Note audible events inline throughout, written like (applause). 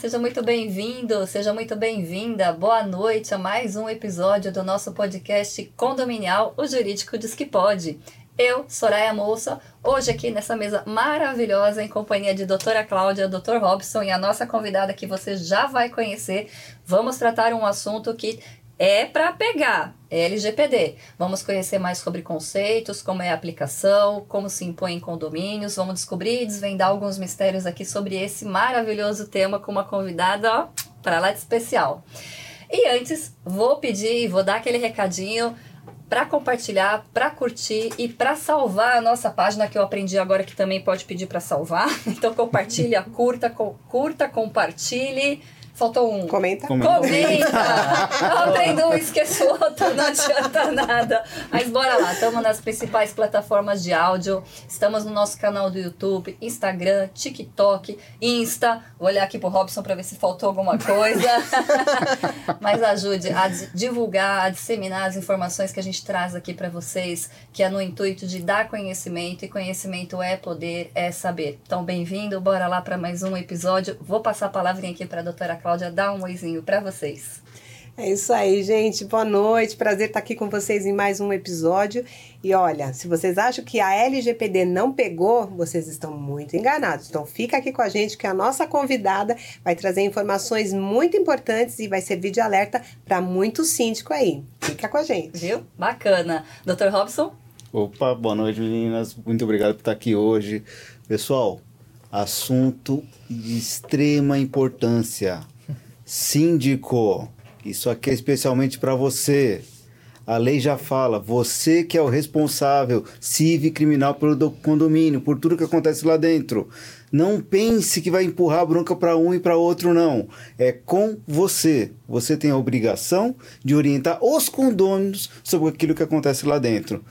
Seja muito bem-vindo, seja muito bem-vinda. Boa noite a mais um episódio do nosso podcast condominial O Jurídico Diz Que Pode. Eu, Soraya Moça, hoje aqui nessa mesa maravilhosa em companhia de doutora Cláudia, doutor Robson e a nossa convidada que você já vai conhecer, vamos tratar um assunto que é para pegar, LGPD. Vamos conhecer mais sobre conceitos, como é a aplicação, como se impõe em condomínios, vamos descobrir e desvendar alguns mistérios aqui sobre esse maravilhoso tema com uma convidada para lá de especial. E antes, vou pedir, vou dar aquele recadinho para compartilhar, para curtir e para salvar a nossa página que eu aprendi agora que também pode pedir para salvar. (laughs) Então compartilha, curta, curta, compartilhe Faltou um. Comenta. Comenta. Comenta. Aprendo um, esqueço outro, não adianta nada. Mas bora lá, estamos nas principais plataformas de áudio. Estamos no nosso canal do YouTube, Instagram, TikTok, Insta. Vou olhar aqui pro Robson para ver se faltou alguma coisa. (laughs) Mas ajude a divulgar, a disseminar as informações que a gente traz aqui para vocês, que é no intuito de dar conhecimento, e conhecimento é poder, é saber. Então, bem-vindo, bora lá para mais um episódio. Vou passar a palavrinha aqui para a doutora Cláudia Cláudia dá um oizinho para vocês. É isso aí, gente. Boa noite. Prazer estar aqui com vocês em mais um episódio. E olha, se vocês acham que a LGPD não pegou, vocês estão muito enganados. Então fica aqui com a gente que a nossa convidada vai trazer informações muito importantes e vai servir de alerta para muito síndico aí. Fica com a gente. Viu? Bacana. Dr. Robson? Opa, boa noite, meninas. Muito obrigado por estar aqui hoje. Pessoal, assunto de extrema importância Síndico, isso aqui é especialmente para você. A lei já fala, você que é o responsável civil e criminal pelo condomínio, por tudo que acontece lá dentro. Não pense que vai empurrar a bronca para um e para outro, não. É com você. Você tem a obrigação de orientar os condôminos sobre aquilo que acontece lá dentro.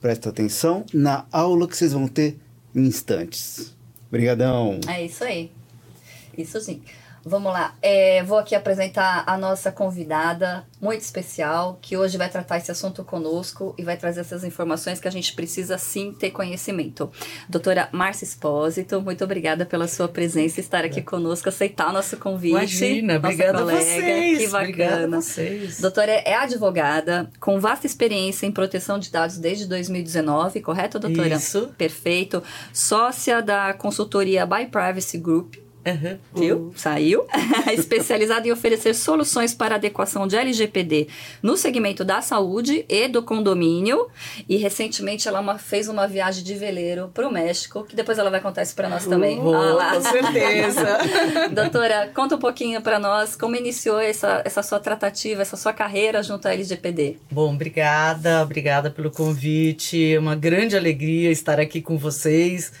Presta atenção na aula que vocês vão ter em instantes. Obrigadão. É isso aí. Isso sim. Vamos lá. É, vou aqui apresentar a nossa convidada muito especial, que hoje vai tratar esse assunto conosco e vai trazer essas informações que a gente precisa sim ter conhecimento. Doutora Márcia Espósito, muito obrigada pela sua presença, estar aqui conosco, aceitar o nosso convite. Imagina, obrigada colega. a vocês. Que bacana. Vocês. Doutora é advogada, com vasta experiência em proteção de dados desde 2019, correto, doutora? Isso. Perfeito. Sócia da consultoria By Privacy Group, Uhum. Viu? Saiu. (laughs) Especializada em oferecer soluções para adequação de LGPD no segmento da saúde e do condomínio. E recentemente ela uma, fez uma viagem de veleiro para o México, que depois ela vai contar isso para nós também. Uh, ah, com (laughs) certeza. (laughs) Doutora, conta um pouquinho para nós como iniciou essa, essa sua tratativa, essa sua carreira junto à LGPD. Bom, obrigada, obrigada pelo convite. É uma grande alegria estar aqui com vocês.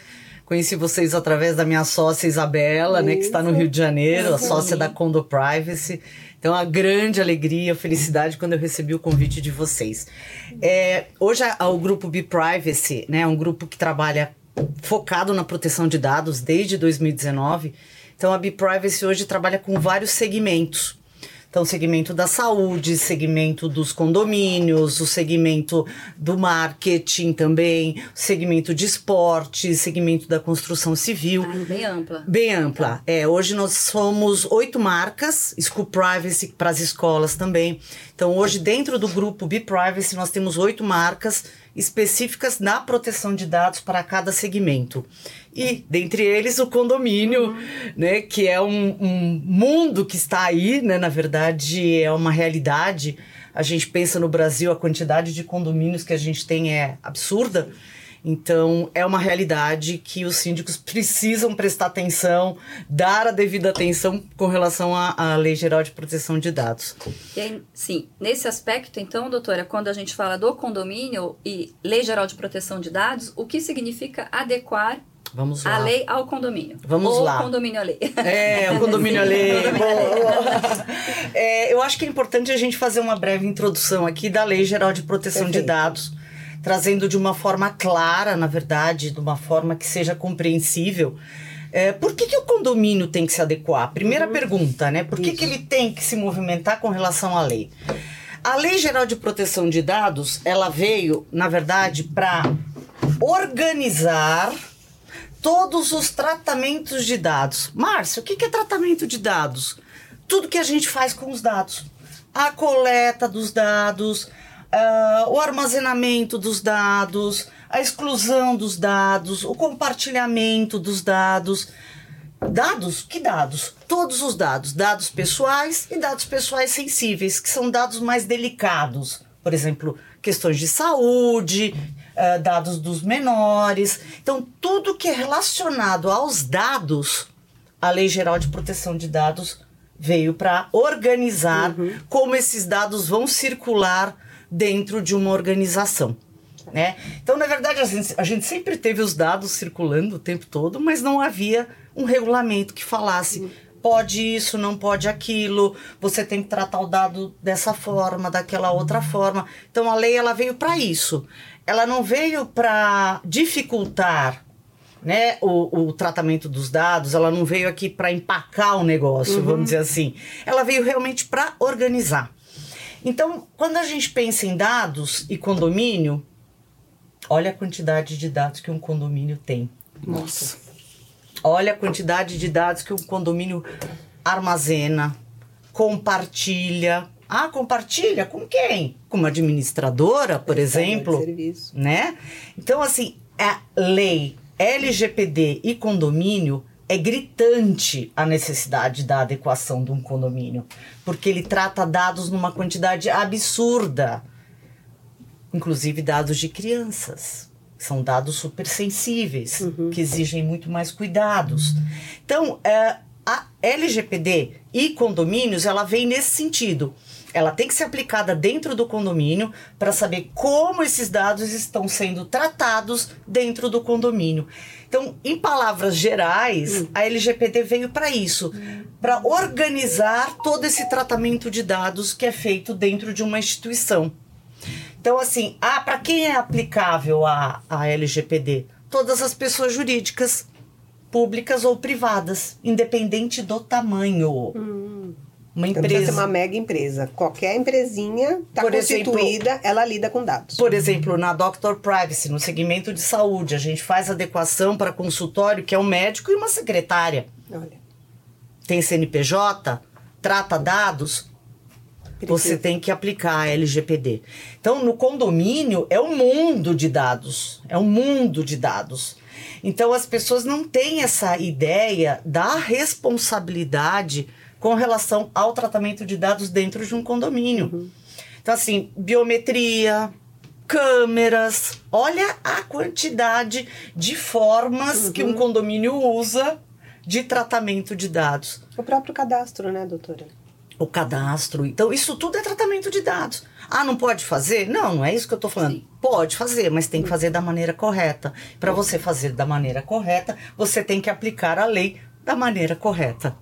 Conheci vocês através da minha sócia Isabela, né, que está no Rio de Janeiro, a sócia da Condo Privacy. Então, a grande alegria, felicidade quando eu recebi o convite de vocês. É, hoje, a, o grupo Be Privacy, né, é um grupo que trabalha focado na proteção de dados desde 2019. Então, a Be Privacy hoje trabalha com vários segmentos. Então, segmento da saúde, segmento dos condomínios, o segmento do marketing também, segmento de esporte, segmento da construção civil. Ah, bem ampla. Bem ampla. É, hoje nós somos oito marcas, School Privacy para as escolas também. Então, hoje, dentro do grupo Be Privacy, nós temos oito marcas específicas na proteção de dados para cada segmento. E, dentre eles, o condomínio, uhum. né, que é um, um, mundo que está aí, né, na verdade, é uma realidade. A gente pensa no Brasil, a quantidade de condomínios que a gente tem é absurda. Então, é uma realidade que os síndicos precisam prestar atenção, dar a devida atenção com relação à, à Lei Geral de Proteção de Dados. Aí, sim, nesse aspecto, então, doutora, quando a gente fala do condomínio e Lei Geral de Proteção de Dados, o que significa adequar Vamos lá. A lei ao condomínio. Vamos Ou lá. O condomínio à lei. É, o condomínio (laughs) à lei. é, eu acho que é importante a gente fazer uma breve introdução aqui da Lei Geral de Proteção Perfeito. de Dados trazendo de uma forma clara, na verdade, de uma forma que seja compreensível. É, por que, que o condomínio tem que se adequar? Primeira uhum. pergunta, né? Por que, que ele tem que se movimentar com relação à lei? A Lei Geral de Proteção de Dados, ela veio, na verdade, para organizar todos os tratamentos de dados. Márcio, o que é tratamento de dados? Tudo que a gente faz com os dados. A coleta dos dados, uh, o armazenamento dos dados, a exclusão dos dados, o compartilhamento dos dados. Dados? Que dados? Todos os dados. Dados pessoais e dados pessoais sensíveis, que são dados mais delicados. Por exemplo, questões de saúde, uh, dados dos menores. Então, tudo que é relacionado aos dados, a Lei Geral de Proteção de Dados veio para organizar uhum. como esses dados vão circular dentro de uma organização. Né? Então, na verdade, a gente, a gente sempre teve os dados circulando o tempo todo, mas não havia um regulamento que falasse uhum. pode isso, não pode aquilo, você tem que tratar o dado dessa forma, daquela outra forma. Então, a lei ela veio para isso. Ela não veio para dificultar né, o, o tratamento dos dados, ela não veio aqui para empacar o negócio, uhum. vamos dizer assim. Ela veio realmente para organizar. Então, quando a gente pensa em dados e condomínio, olha a quantidade de dados que um condomínio tem. Nossa. Olha a quantidade de dados que um condomínio armazena, compartilha. Ah, compartilha com quem? Com uma administradora, por exemplo, né? Então assim, a lei LGPD e condomínio é gritante a necessidade da adequação de um condomínio, porque ele trata dados numa quantidade absurda, inclusive dados de crianças. São dados super sensíveis, uhum. que exigem muito mais cuidados. Então, é, a LGPD e condomínios, ela vem nesse sentido ela tem que ser aplicada dentro do condomínio para saber como esses dados estão sendo tratados dentro do condomínio. Então, em palavras gerais, hum. a LGPD veio para isso, para organizar todo esse tratamento de dados que é feito dentro de uma instituição. Então, assim, ah, para quem é aplicável a, a LGPD? Todas as pessoas jurídicas, públicas ou privadas, independente do tamanho. Hum. Uma empresa. Então, ser uma mega empresa. Qualquer empresinha está constituída, exemplo, ela lida com dados. Por exemplo, na Doctor Privacy, no segmento de saúde, a gente faz adequação para consultório, que é um médico e uma secretária. Olha. Tem CNPJ, trata dados, você tem que aplicar a LGPD. Então, no condomínio, é um mundo de dados. É um mundo de dados. Então, as pessoas não têm essa ideia da responsabilidade com relação ao tratamento de dados dentro de um condomínio. Uhum. Então, assim, biometria, câmeras, olha a quantidade de formas uhum. que um condomínio usa de tratamento de dados. O próprio cadastro, né, doutora? O cadastro. Então, isso tudo é tratamento de dados. Ah, não pode fazer? Não, não é isso que eu estou falando. Sim. Pode fazer, mas tem que fazer da maneira correta. Para você fazer da maneira correta, você tem que aplicar a lei da maneira correta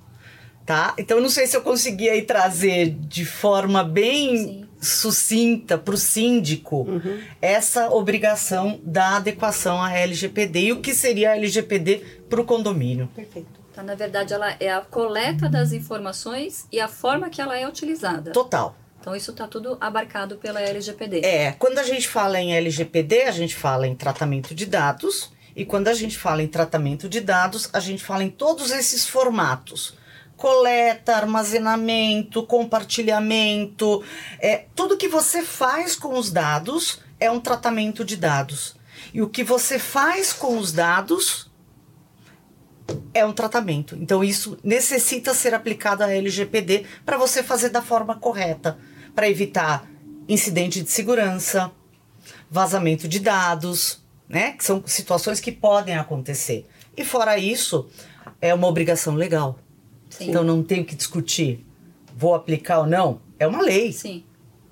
tá? Então não sei se eu consegui aí trazer de forma bem Sim. sucinta para o síndico uhum. essa obrigação da adequação à LGPD e o que seria a LGPD para o condomínio. Perfeito. Então, na verdade, ela é a coleta das informações e a forma que ela é utilizada. Total. Então, isso está tudo abarcado pela LGPD. É, quando a gente fala em LGPD, a gente fala em tratamento de dados. E quando a gente fala em tratamento de dados, a gente fala em todos esses formatos coleta, armazenamento, compartilhamento, é, tudo que você faz com os dados é um tratamento de dados. E o que você faz com os dados é um tratamento. Então isso necessita ser aplicado à LGPD para você fazer da forma correta, para evitar incidente de segurança, vazamento de dados, né? Que são situações que podem acontecer. E fora isso, é uma obrigação legal. Sim. Então não tenho que discutir, vou aplicar ou não. É uma lei. Sim.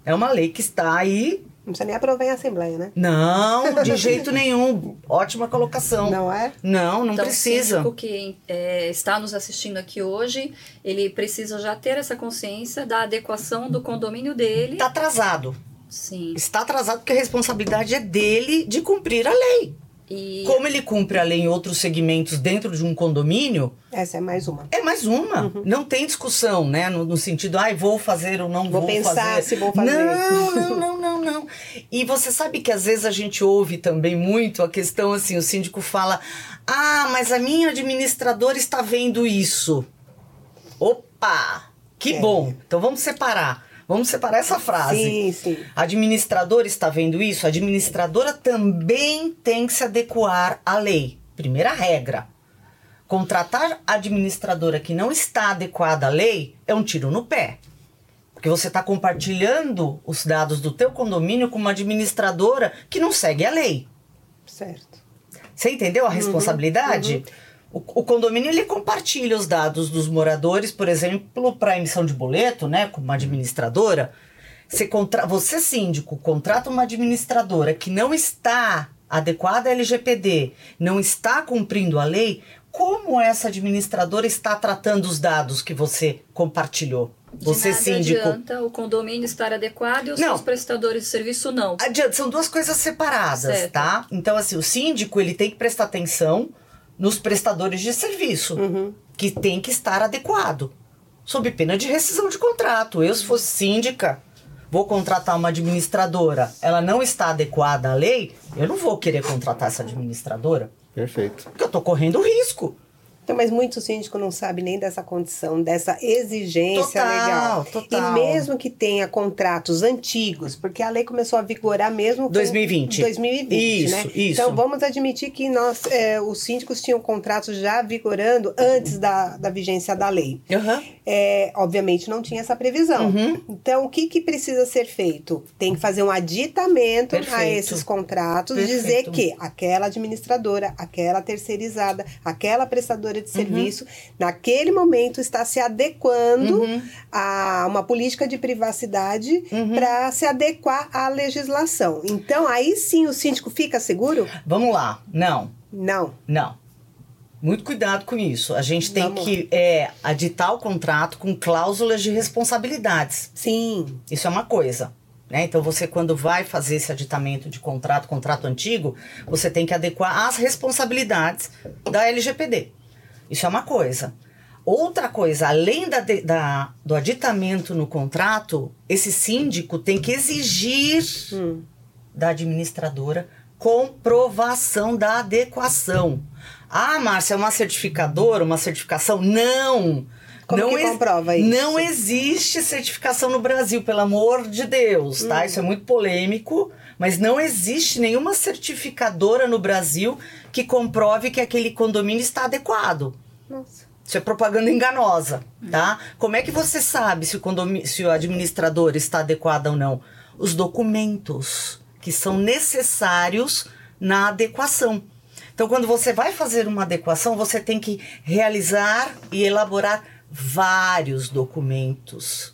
É uma lei que está aí. Não precisa nem aprovar em Assembleia, né? Não, de (laughs) jeito nenhum. Ótima colocação. Não é? Não, não então, precisa. O que é, está nos assistindo aqui hoje, ele precisa já ter essa consciência da adequação do condomínio dele. Está atrasado. Sim. Está atrasado porque a responsabilidade é dele de cumprir a lei. E... Como ele cumpre a lei em outros segmentos dentro de um condomínio. Essa é mais uma. É mais uma. Uhum. Não tem discussão, né? No, no sentido, ai, ah, vou fazer ou não vou, vou pensar fazer. se vou fazer. Não, não, (laughs) não, não, não. E você sabe que às vezes a gente ouve também muito a questão assim, o síndico fala: "Ah, mas a minha administradora está vendo isso". Opa! Que É. bom. Então vamos separar. Vamos separar essa frase. Sim, sim. A administradora está vendo isso? A administradora também tem que se adequar à lei. Primeira regra. Contratar administradora que não está adequada à lei é um tiro no pé. Porque você está compartilhando os dados do teu condomínio com uma administradora que não segue a lei. Certo. Você entendeu a responsabilidade? O, o condomínio ele compartilha os dados dos moradores, por exemplo, para emissão de boleto, né, com uma administradora. Você, contra... você síndico contrata uma administradora que não está adequada à LGPD, não está cumprindo a lei. Como essa administradora está tratando os dados que você compartilhou? De Você nada síndico. adianta o condomínio estar adequado e os Não. seus prestadores de serviço não. Adianta, são duas coisas separadas, Certo. tá? Então, assim, o síndico ele tem que prestar atenção nos prestadores de serviço, que tem que estar adequado, sob pena de rescisão de contrato. Eu, se fosse síndica, vou contratar uma administradora, ela não está adequada à lei, eu não vou querer contratar essa administradora, Perfeito. porque eu tô correndo risco. Então, mas muito síndico não sabe nem dessa condição, dessa exigência Total, legal. total. E mesmo que tenha contratos antigos, porque a lei começou a vigorar mesmo com 2020. 2020, Isso, né? isso. Então vamos admitir que nós, é, os síndicos tinham contratos já vigorando antes da, da vigência da lei. Aham. É, obviamente não tinha essa previsão. Uhum. Então, o que, que precisa ser feito? Tem que fazer um aditamento a Perfeito. esses contratos, Perfeito. dizer que aquela administradora, aquela terceirizada, aquela prestadora de serviço, naquele momento está se adequando Uhum. a uma política de privacidade Uhum. para se adequar à legislação. Então, aí sim o síndico fica seguro? Vamos lá. Não, Não. Não. Muito cuidado com isso. A gente tem Vamos. que é, aditar o contrato com cláusulas de responsabilidades. Sim. Isso é uma coisa. Né? Então, você, quando vai fazer esse aditamento de contrato, contrato antigo, você tem que adequar as responsabilidades da LGPD. Isso é uma coisa. Outra coisa, além da, da- do aditamento no contrato, esse síndico tem que exigir Hum. da administradora comprovação da adequação. Ah, Márcia, é uma certificadora, uma certificação? Não! Como não que comprova isso? Não existe certificação no Brasil, pelo amor de Deus, Hum. tá? Isso é muito polêmico, mas não existe nenhuma certificadora no Brasil que comprove que aquele condomínio está adequado. Nossa. Isso é propaganda enganosa, tá? Como é que você sabe se o, se o administrador está adequado ou não? Os documentos que são necessários na adequação. Então, quando você vai fazer uma adequação, você tem que realizar e elaborar vários documentos.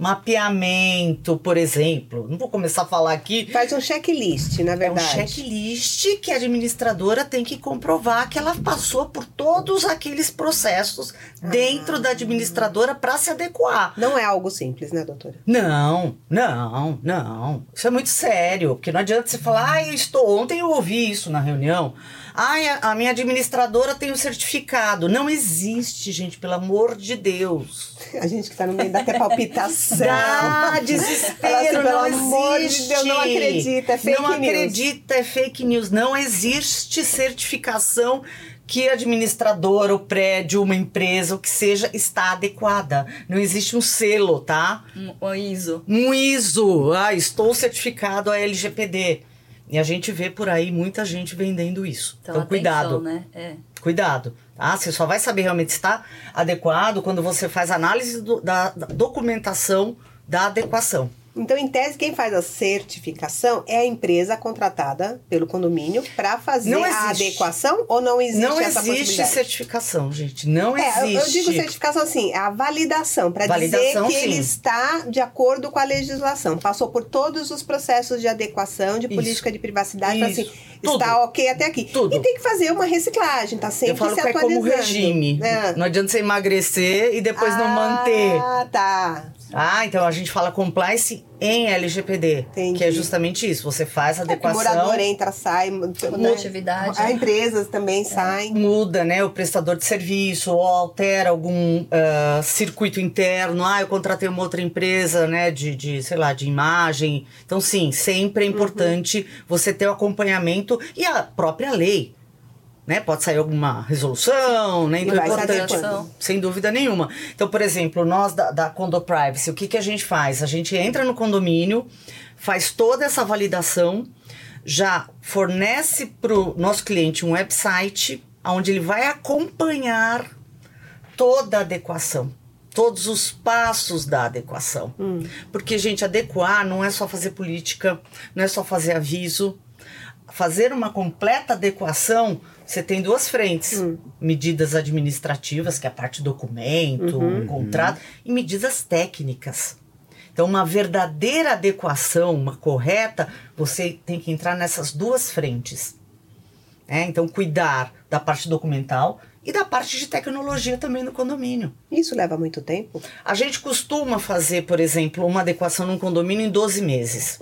Mapeamento, por exemplo. Não vou começar a falar aqui Faz um checklist, na é um verdade. checklist que a administradora tem que comprovar que ela passou por todos aqueles processos dentro da administradora para se adequar. Não é algo simples, né, doutora? Não, não, não. Isso é muito sério, porque não adianta você falar, ah, eu estou. Ontem eu ouvi isso na reunião. Ai, a, a minha administradora tem o certificado. Não existe, gente, pelo amor de Deus. A gente que tá no meio dá até palpitação. Dá desespero, assim, pelo não amor de existe. Deus, não acredita, é fake Não news. acredita, é fake news. Não existe certificação que a administradora, o prédio, uma empresa, o que seja, está adequada. Não existe um selo, tá? Um, um ISO. Um ISO. Ah, estou certificado a LGPD. E a gente vê por aí muita gente vendendo isso. Então, Então, cuidado. atenção, né? É. Cuidado, tá? Você só vai saber realmente se está adequado quando você faz análise do- da, da documentação da adequação. Então, em tese, quem faz a certificação é a empresa contratada pelo condomínio para fazer Não a existe. adequação ou não existe não essa existe possibilidade? certificação, gente. Não É, eu- existe. eu digo certificação assim, é a validação, para dizer que sim. ele está de acordo com a legislação. Passou por todos os processos de adequação, de Isso. política de privacidade, pra, assim, Isso. Tudo. está ok até aqui. Tudo. E tem que fazer uma reciclagem, tá sempre Eu falo se que é como regime. É. Não adianta você emagrecer e depois não Ah, manter. tá. Ah, então a gente fala compliance em LGPD, Entendi. que é justamente isso. Você faz a É que o adequação, morador entra, sai. Né? atividade. As empresas também saem. muda, né, o prestador de serviço ou altera algum ah, circuito interno. Ah, eu contratei uma outra empresa, né, de, de, sei lá, de imagem. Então, sim, sempre é importante você ter o acompanhamento e a própria lei. Né? Pode sair alguma resolução, né? Então é importante, sem dúvida nenhuma. Então, por exemplo, nós da, da Condo Privacy, o que, que a gente faz? A gente entra no condomínio, faz toda essa validação, já fornece para o nosso cliente um website onde ele vai acompanhar toda a adequação. Todos os passos da adequação. Porque, gente, adequar não é só fazer política, não é só fazer aviso. Fazer uma completa adequação, você tem duas frentes: medidas administrativas, que é a parte do documento, o contrato, e medidas técnicas. Então, uma verdadeira adequação, uma correta, você tem que entrar nessas duas frentes. né? Então, cuidar da parte documental e da parte de tecnologia também no condomínio. Isso leva muito tempo. A gente costuma fazer, por exemplo, uma adequação num condomínio em 12 meses.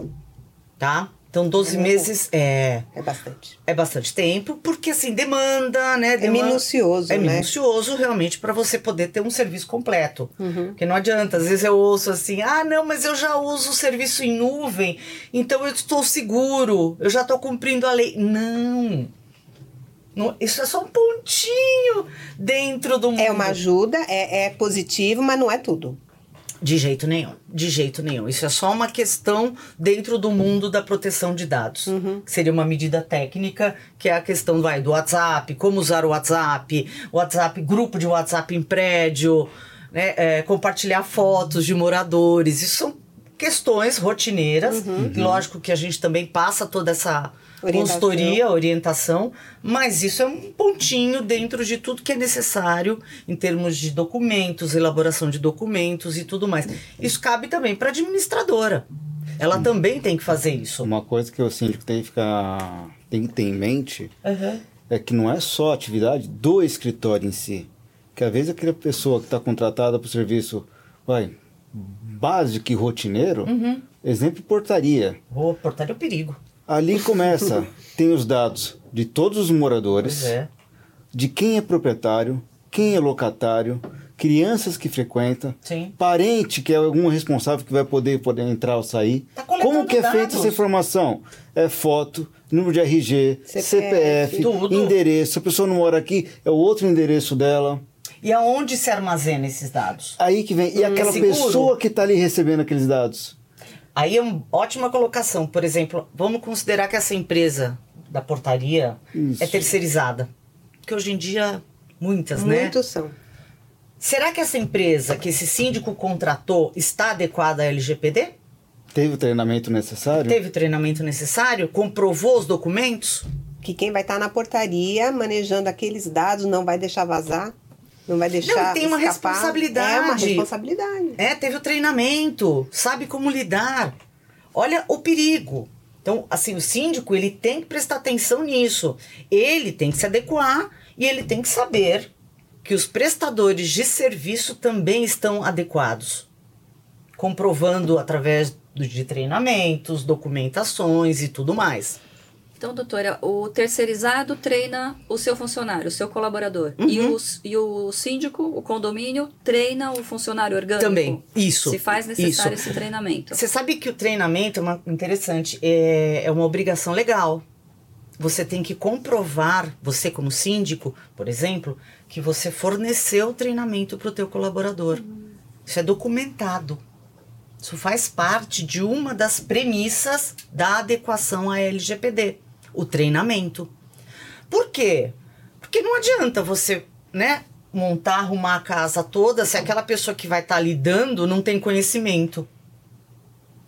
Tá? Então, 12 É meses é, É bastante. é bastante tempo, porque assim, demanda, né? É minucioso, é né? minucioso realmente para você poder ter um serviço completo. Uhum. Porque não adianta, às vezes eu ouço assim: ah, não, mas eu já uso o serviço em nuvem, então eu estou seguro, eu já estou cumprindo a lei. Não. Não, Isso é só um pontinho dentro do mundo. É uma ajuda, é, é positivo, mas não é tudo. De jeito nenhum, de jeito nenhum. Isso é só uma questão dentro do mundo da proteção de dados. Que seria uma medida técnica, que é a questão vai, do WhatsApp, como usar o WhatsApp, WhatsApp, grupo de WhatsApp em prédio, né, é, compartilhar fotos de moradores. Isso são questões rotineiras. E Lógico que a gente também passa toda essa Orientação. consultoria, orientação, mas isso é um pontinho dentro de tudo que é necessário em termos de documentos, elaboração de documentos e tudo mais. Isso cabe também para a administradora. Ela também tem que fazer isso. Uma coisa que o síndico tem que ficar tem que ter em mente é que não é só a atividade do escritório em si. Que às vezes aquela pessoa que está contratada para o serviço vai, básico e rotineiro, exemplo portaria. Vou portar o perigo. Ali começa, (laughs) tem os dados de todos os moradores, é. de quem é proprietário, quem é locatário, crianças que frequentam, Sim. parente que é algum responsável que vai poder, poder entrar ou sair. Tá Como que é feita dados. essa informação? É foto, número de RG, CPF, CPF, tudo. endereço. Se a pessoa não mora aqui, é o outro endereço dela. E aonde se armazena esses dados? Aí que vem. E aquela seguro. pessoa que está ali recebendo aqueles dados? Aí é uma ótima colocação. Por exemplo, vamos considerar que essa empresa da portaria Isso. é terceirizada. Que hoje em dia, muitas, né? Muitos são. Será que essa empresa que esse síndico contratou está adequada à LGPD? Teve o treinamento necessário? Teve o treinamento necessário? Comprovou os documentos? Que quem vai estar na portaria manejando aqueles dados não vai deixar vazar, não vai deixar. Não, tem uma escapar. responsabilidade. É uma responsabilidade. É, teve o treinamento, sabe como lidar. Olha o perigo. Então, assim, o síndico, ele tem que prestar atenção nisso. Ele tem que se adequar e ele tem que saber que os prestadores de serviço também estão adequados. Comprovando através de treinamentos, documentações e tudo mais. Então, doutora, o terceirizado treina o seu funcionário, o seu colaborador. E, Uhum. o, e o síndico, o condomínio, treina o funcionário orgânico. Também, isso, Se faz necessário isso. esse treinamento. Você sabe que o treinamento é uma, interessante, é, é uma obrigação legal. Você tem que comprovar, você como síndico, por exemplo, que você forneceu o treinamento para o teu colaborador. Isso é documentado. Isso faz parte de uma das premissas da adequação à LGPD, o treinamento. Por quê? Porque não adianta você, né, montar, arrumar a casa toda se aquela pessoa que vai estar lidando não tem conhecimento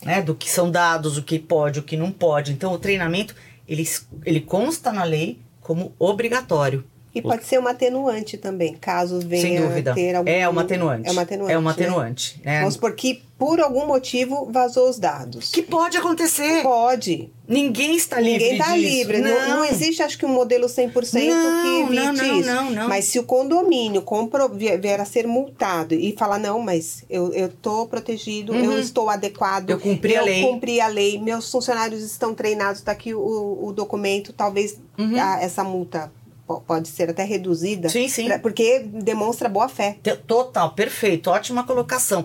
né, do que são dados, o que pode, o que não pode. Então, o treinamento, ele, ele consta na lei como obrigatório. E pode ser uma atenuante também, caso venha Sem dúvida. ter algum... É uma atenuante. É uma atenuante. É uma né? atenuante. né? Vamos supor que, por algum motivo, vazou os dados. Que pode acontecer. Pode. Ninguém está livre Ninguém está livre. Não. não existe, acho que, um modelo 100% Não, que evite não, não, isso. não, não. Mas se o condomínio compro, vier, a ser multado e falar, não, mas eu, eu tô protegido, eu estou adequado. Uhum. Eu cumpri a lei. Eu cumpri a lei, meus funcionários estão treinados, está aqui o, o documento, talvez a- essa multa po- pode ser até reduzida. Uhum. Sim, sim. pra- porque demonstra boa fé. Total, perfeito, ótima colocação.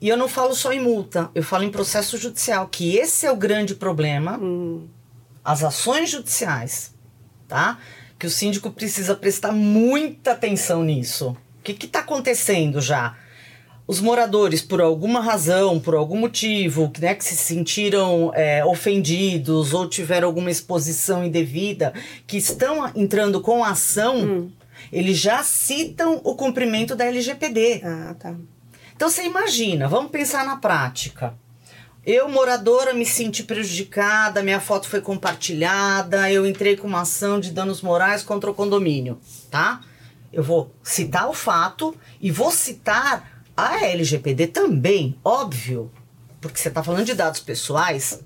E eu não falo só em multa, eu falo em processo judicial, que esse é o grande problema. As ações judiciais, tá? Que o síndico precisa prestar muita atenção nisso. O que está acontecendo já? Os moradores, por alguma razão, por algum motivo, né, que se sentiram é, ofendidos ou tiveram alguma exposição indevida, que estão entrando com a ação, eles já citam o cumprimento da LGPD. Ah, tá. Então você imagina, vamos pensar na prática. Eu, moradora, me senti prejudicada, minha foto foi compartilhada, eu entrei com uma ação de danos morais contra o condomínio, tá? Eu vou citar o fato e vou citar a LGPD também, óbvio, porque você está falando de dados pessoais.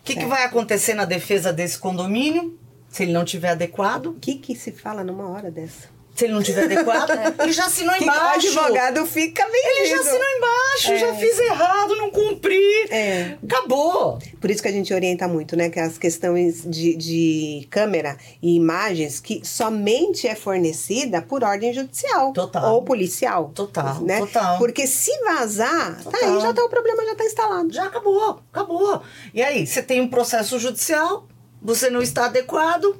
O que, que Certo. vai acontecer na defesa desse condomínio se ele não tiver adequado? O que que se fala numa hora dessa? Se ele não tiver adequado, (laughs) ele já assinou Que embaixo. o advogado fica vendido. Ele já assinou embaixo, já fiz errado, não cumpri. É. Acabou. Por isso que a gente orienta muito, né? Que as questões de, de câmera e imagens que somente é fornecida por ordem judicial. Total. Ou policial. Total, Né? total. Porque se vazar, tá Total. aí, já tá o problema, já tá instalado. Já acabou, acabou. E aí, você tem um processo judicial, você não está adequado,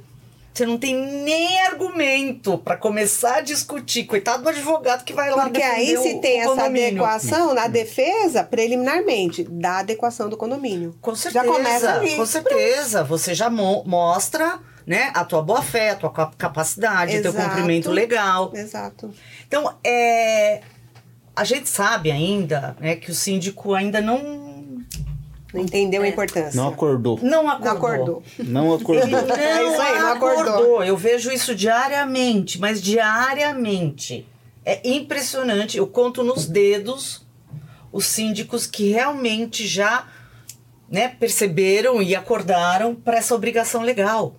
você não tem nem argumento para começar a discutir. Coitado do advogado que vai lá Porque aí se o- tem o essa condomínio. adequação na defesa, preliminarmente, da adequação do condomínio. Com certeza, Já começa ali. com certeza. Você já mo- mostra né, a tua boa fé, a tua cap- capacidade, o teu cumprimento legal. Exato. Então, é, a gente sabe ainda né, que o síndico ainda não, Não entendeu É. a importância. Não acordou. não acordou. Não acordou. Não acordou. Não (laughs) É isso aí, não acordou. Eu vejo isso diariamente, mas diariamente. É impressionante. Eu conto nos dedos os síndicos que realmente já né, perceberam e acordaram para essa obrigação legal.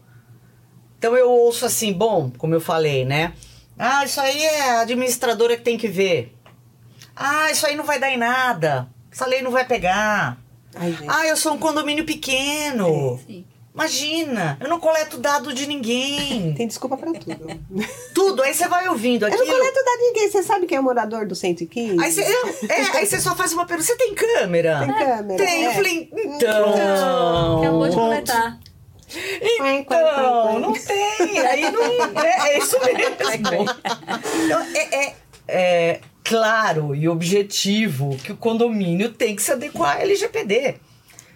Então eu ouço assim, bom, como eu falei, né? Ah, isso aí é a administradora que tem que ver. Ah, isso aí não vai dar em nada. Essa lei não vai pegar. Ai, gente. Ah, eu sou um condomínio pequeno. Sim. Imagina, eu não coleto dado de ninguém. (laughs) Tem desculpa pra tudo. Tudo, aí você vai ouvindo Eu aquilo. não coleto dado de ninguém. Você sabe quem é o morador do 115? Aí você, é, aí você só faz uma pergunta: você tem câmera? Tem câmera, Tem. Eu é. falei, então. Acabou de coletar. Então, não tem. Aí não. É, é isso mesmo. (laughs) Então, é, é, é claro e objetivo que o condomínio tem que se adequar à LGPD.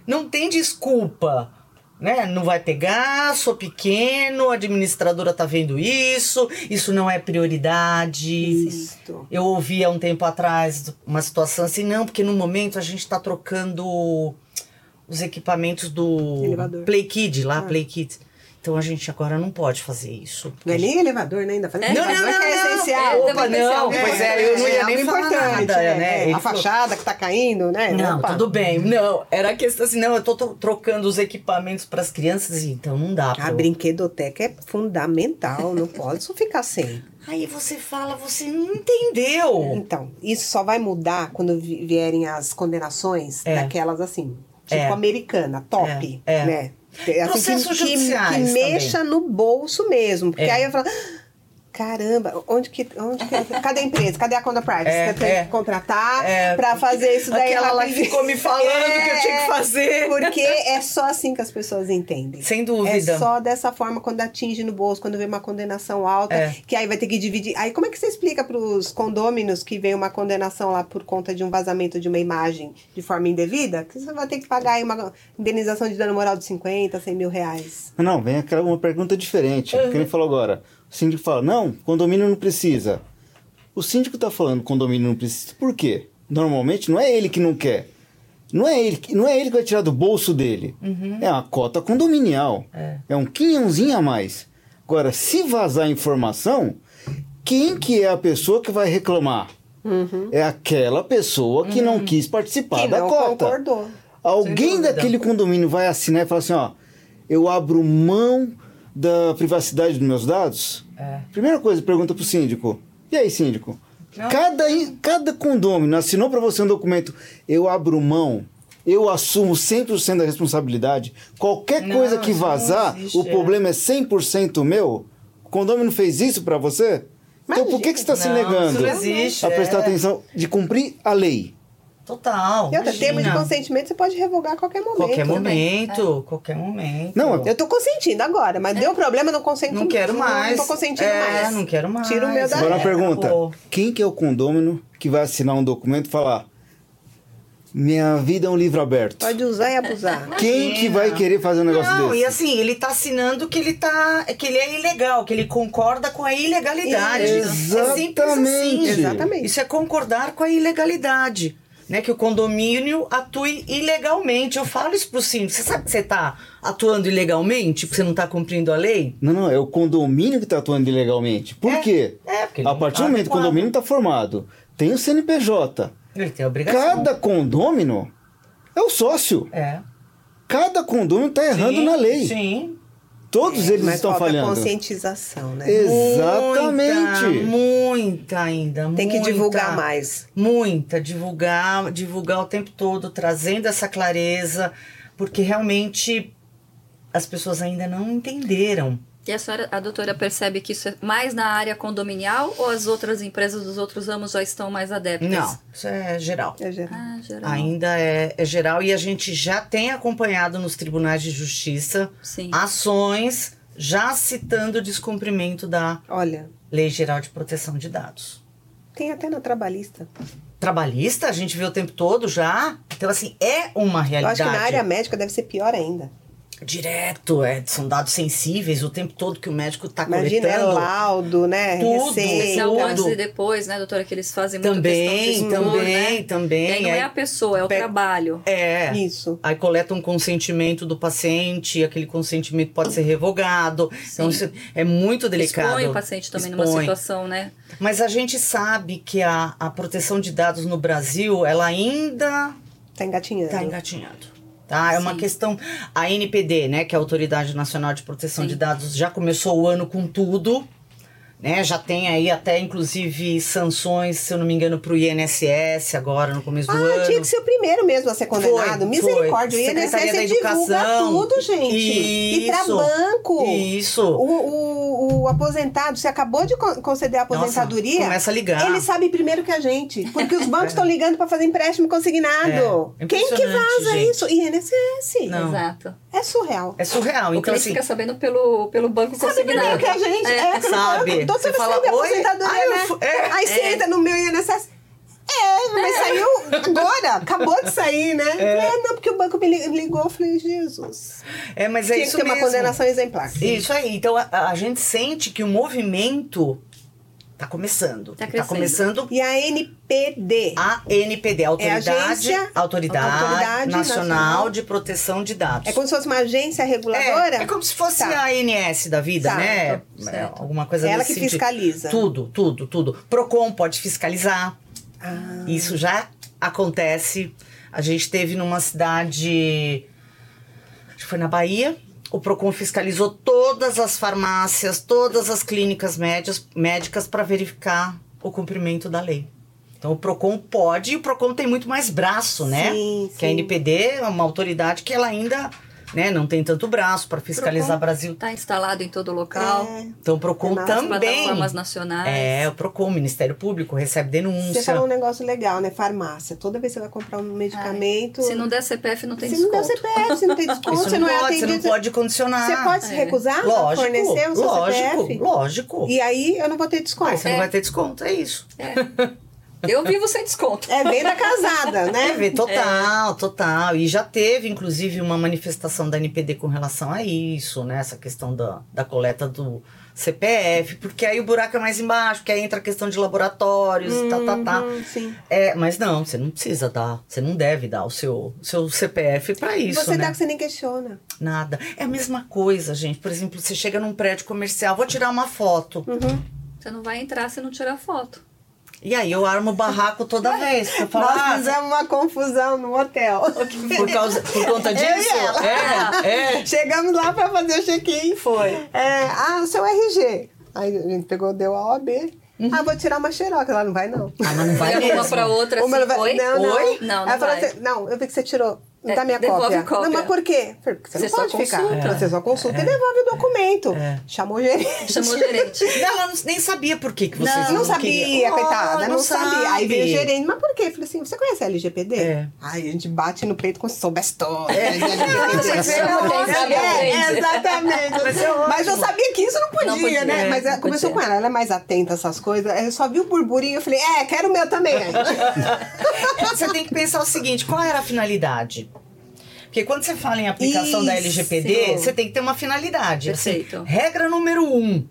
Não tem desculpa. Né? Não vai pegar, sou pequeno, a administradora tá vendo isso, isso não é prioridade. Eu ouvi há um tempo atrás uma situação assim, não, porque no momento a gente está trocando os equipamentos do Elevador. Play Kid, lá, Ah. Play Kid. Então a gente agora não pode fazer isso. Não é nem elevador, né? Ainda falei É? que Não, elevador não, que é não, não. essencial. É, Opa, não, pois é, eu não ia nem importante, nada, é, né? é. Ele A fachada que tá caindo, né? Não, Opa. tudo bem. Não, era a questão assim, não, eu tô tro- trocando os equipamentos para as crianças, então não dá. A pra eu- brinquedoteca é fundamental, não pode só ficar sem. Aí você fala, você não entendeu. Então, isso só vai mudar quando vi- vierem as condenações É. daquelas assim, tipo É. americana, top, É, né? Assim, que, que, que mexa no bolso mesmo. Porque É. aí eu falo, "Ah, caramba, onde que, onde que. Cadê a empresa? Cadê a Conda Privacy? É, Você tem é. que contratar É. pra fazer isso daí. Lá rapidinho. ficou me falando que eu tinha que fazer. Porque é só assim que as pessoas entendem. Sem dúvida. É só dessa forma quando atinge no bolso, quando vem uma condenação alta, É. que aí vai ter que dividir. Aí como é que você explica para os condôminos que vem uma condenação lá por conta de um vazamento de uma imagem de forma indevida? Que você vai ter que pagar aí uma indenização de dano moral de 50, 100 mil reais. Não, vem aquela uma pergunta diferente. Uhum. Que ele falou agora. O síndico fala, não, condomínio não precisa. O síndico tá falando condomínio não precisa. Por quê? Normalmente não é ele que não quer. Não é ele, que- não é ele que vai tirar do bolso dele. É uma cota condominial. É. É um quinhãozinho a mais. Agora, se vazar informação, quem que é a pessoa que vai reclamar? É aquela pessoa que não quis participar Que da não cota. concordou. Alguém daquele condomínio vai assinar e falar assim, ó, eu abro mão da privacidade dos meus dados? É. Primeira coisa, pergunta pro síndico. E aí, síndico? Cada, cada condomínio assinou para você um documento, eu abro mão, eu assumo 100% da responsabilidade. Qualquer Não, coisa que vazar, o é. problema é 100% meu? O condomínio fez isso para você? Então por que, que você está se negando isso não existe, a prestar é. atenção de cumprir a lei? Total. E outra, termo de consentimento você pode revogar a qualquer momento. Qualquer também. momento, qualquer momento. Não, Eu tô consentindo agora, mas deu problema, eu não consento Não quero mais. Não tô consentindo é, mais. não quero mais. Tira o meu da Agora uma É, pergunta. acabou. Quem que é o condômino que vai assinar um documento e falar minha vida é um livro aberto? Pode usar e abusar. (laughs) Quem que vai querer fazer um negócio Não, desse? e assim, ele tá assinando que ele tá. que ele é ilegal, que ele concorda com a ilegalidade. É simples assim. Exatamente. Exatamente. Isso é concordar com a ilegalidade. Né, que o condomínio atue ilegalmente. Eu falo isso pro síndico. Você sabe que você tá atuando ilegalmente porque você não tá cumprindo a lei? Não, não, é o condomínio que está atuando ilegalmente. Por É, quê? é, porque a partir tá do momento que o condomínio está formado, tem o CNPJ. Ele tem a obrigação. Cada condômino é o sócio. É. Cada condômino está errando Sim, na lei. Sim. Todos eles Mas estão falta falhando. conscientização, né? Exatamente. Muita, muita ainda. Tem que muita. divulgar mais. Muita, divulgar, divulgar o tempo todo, trazendo essa clareza, porque realmente as pessoas ainda não entenderam. E a senhora, a doutora percebe que isso é mais na área condominial ou as outras empresas dos outros ramos já estão mais adeptas? Não, isso é geral. É geral. Ah, geral. Ainda é, é geral e a gente já tem acompanhado nos tribunais de justiça Sim. ações já citando o descumprimento da Olha, Lei Geral de Proteção de Dados. tem até na trabalhista. Trabalhista, a gente vê o tempo todo já. Então, assim, é uma Eu realidade. acho que na área médica deve ser pior ainda. Direto, é, são dados sensíveis o tempo todo que o médico está Imagina, é coletando. laudo, né? Tudo. É Receita. o Tudo. antes e depois, né, doutora? Que eles fazem muito Também, questão de expor, também, né? também. E aí não é a pessoa, é o pe- trabalho. É. Isso. Aí coleta um consentimento do paciente, aquele consentimento pode ser revogado. Então, isso é muito delicado. Expõe o paciente também numa Expõe. situação, né? Mas a gente sabe que a, a proteção de dados no Brasil, ela ainda Tá engatinhando. está engatinhando. Tá? É uma Sim. questão. A NPD, né, que é a Autoridade Nacional de Proteção Sim. de Dados, já começou o ano com tudo. Né, já tem aí até, inclusive, sanções, se eu não me engano, para o INSS agora, no começo do Ah, ano. tinha que ser o primeiro mesmo a ser condenado. Foi, Misericórdia. foi. O INSS Secretaria da divulga tudo, gente. E pra Isso. banco. Isso. O, o, o aposentado, você acabou de con- conceder a aposentadoria. Nossa, começa a ligar. Ele sabe primeiro que a gente. Porque os bancos (laughs) estão ligando para fazer empréstimo consignado. É, Quem que vaza gente. isso? INSS. Não. Exato. É surreal. É surreal. o Então, cliente assim, fica sabendo pelo, pelo banco Sabe consignado. primeiro que a gente. É, pelo sabe. Banco. Doutora, Você fala, sabe a "Oi? aposentadoria, eu né? é, Aí você é. entra no meu INSS. É, mas saiu agora, acabou de sair, né? É, não, porque o banco me li- ligou, eu falei, Jesus. é, mas é Tinha isso que ter uma mesmo. condenação exemplar. Isso aí. Então a, a gente sente que o movimento tá começando. Tá crescendo. começando E a NPD? a NPD, a Autoridade, agência- Autoridade, Autoridade Nacional, Nacional de Proteção de Dados. É como se fosse uma agência reguladora? É, é como se fosse Tá. a ANS da vida, Tá, né? tá, É, certo. alguma coisa Ela nesse que sentido. fiscaliza. Tudo, tudo, tudo. Procon pode fiscalizar. Ah. Isso já acontece. A gente teve numa cidade, acho que foi na Bahia, o Procon fiscalizou todas as farmácias, todas as clínicas médias, médicas para verificar o cumprimento da lei. Então o Procon pode, e o Procon tem muito mais braço, né? Sim, Que a. NPD é uma autoridade que ela ainda né, não tem tanto braço para fiscalizar o Brasil. Está instalado em todo local. É. Então o Procon Nas também. plataformas nacionais. É, o Procon, o Ministério Público, recebe denúncia. Você falou um negócio legal, né? Farmácia. Toda vez que você vai comprar um medicamento. Se não der CPF, não tem se não desconto. der CPF, se não tem (laughs) desconto, Isso você não, não, é pode, atendido. você não pode condicionar. Você pode se É. recusar a Lógico, fornecer o seu lógico, CPF? lógico. E aí eu não vou ter desconto. Aí você não vai ter desconto, é isso. (laughs) Eu vivo sem desconto. É venda casada, né? Teve, total, total. E já teve, inclusive, uma manifestação da NPD com relação a isso, né? Essa questão da, da coleta do CPF, porque aí o buraco é mais embaixo, porque aí entra a questão de laboratórios e tá, tá, tá. Uhum, sim. É, mas não, você não precisa dar, você não deve dar o seu, seu CPF pra isso, Você né? dá que você nem questiona. Nada. É a mesma coisa, gente. Por exemplo, você chega num prédio comercial, vou tirar uma foto. Você não vai entrar se não tirar foto. E aí eu armo o barraco toda vez. Eu falo, Nós ah, fizemos uma confusão no hotel. (laughs) por, causa, por conta disso? E. É, é. Chegamos lá pra fazer o check-in. Foi. É, ah, o seu RG. Aí a gente pegou, deu a OAB. Uhum. Ah, vou tirar uma xeroca. Ela não vai, não. Ah, mas não vai uma pra outra Uma assim, vai- oi? Não, não. Oi? Não, não Ela vai. assim, não, eu vi que você tirou. É, dá minha devolve cópia. a cópia. Não, mas por quê? Porque você, Você não só pode ficar. consulta. Você só consulta e devolve o documento. É. Chamou o gerente. Chamou o gerente. (laughs) Ela não- nem sabia por que, que vocês Não, não, sabia, queriam. coitada, Ah, não, sabia. Aí veio o gerente, mas por quê? Eu falei assim, você conhece a LGPD? É. Aí a gente bate no peito como se soubesse toda. É. É (laughs) É, aprende. exatamente. Mas é ótimo. Mas eu sabia que isso não podia, Não podia, né? é, Mas ela não começou podia. com ela, ela é mais atenta a essas coisas. Eu só vi o burburinho, eu falei, é, quero o meu também. (laughs) Você tem que pensar o seguinte: qual era a finalidade? Porque quando você fala em aplicação da Isso. LGPD, você tem que ter uma finalidade. Assim, Perfeito. regra número um: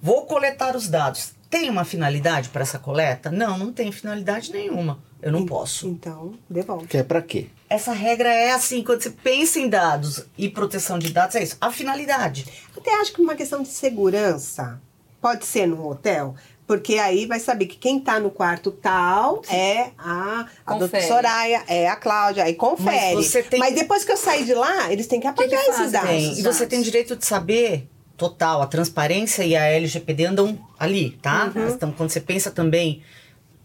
vou coletar os dados. Tem uma finalidade para essa coleta? Não, não tem finalidade nenhuma. Eu não posso. Então, devolve. Que é pra quê? Essa regra é assim, quando você pensa em dados e proteção de dados, é isso. A finalidade. Até acho que uma questão de segurança pode ser num hotel, porque aí vai saber que quem tá no quarto tal é a, a doutora. Soraya, é a Cláudia, aí confere. Mas tem Mas que- depois que eu sair de lá, eles têm que que apagar fazem? esses dados. E você tem direito de saber total. A transparência e a LGPD andam ali, tá? Então, quando você pensa também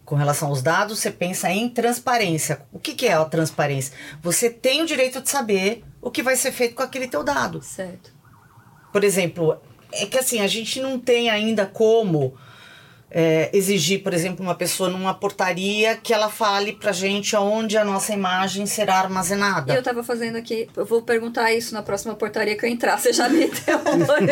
com relação aos dados, você pensa em transparência. O que, que é a transparência? Você tem o direito de saber o que vai ser feito com aquele teu dado. Certo. Por exemplo, é que assim, a gente não tem ainda como é, exigir, por exemplo, uma pessoa numa portaria que ela fale pra gente aonde a nossa imagem será armazenada. eu tava fazendo aqui, eu vou perguntar isso na próxima portaria que eu entrar. Você já me (laughs) deu.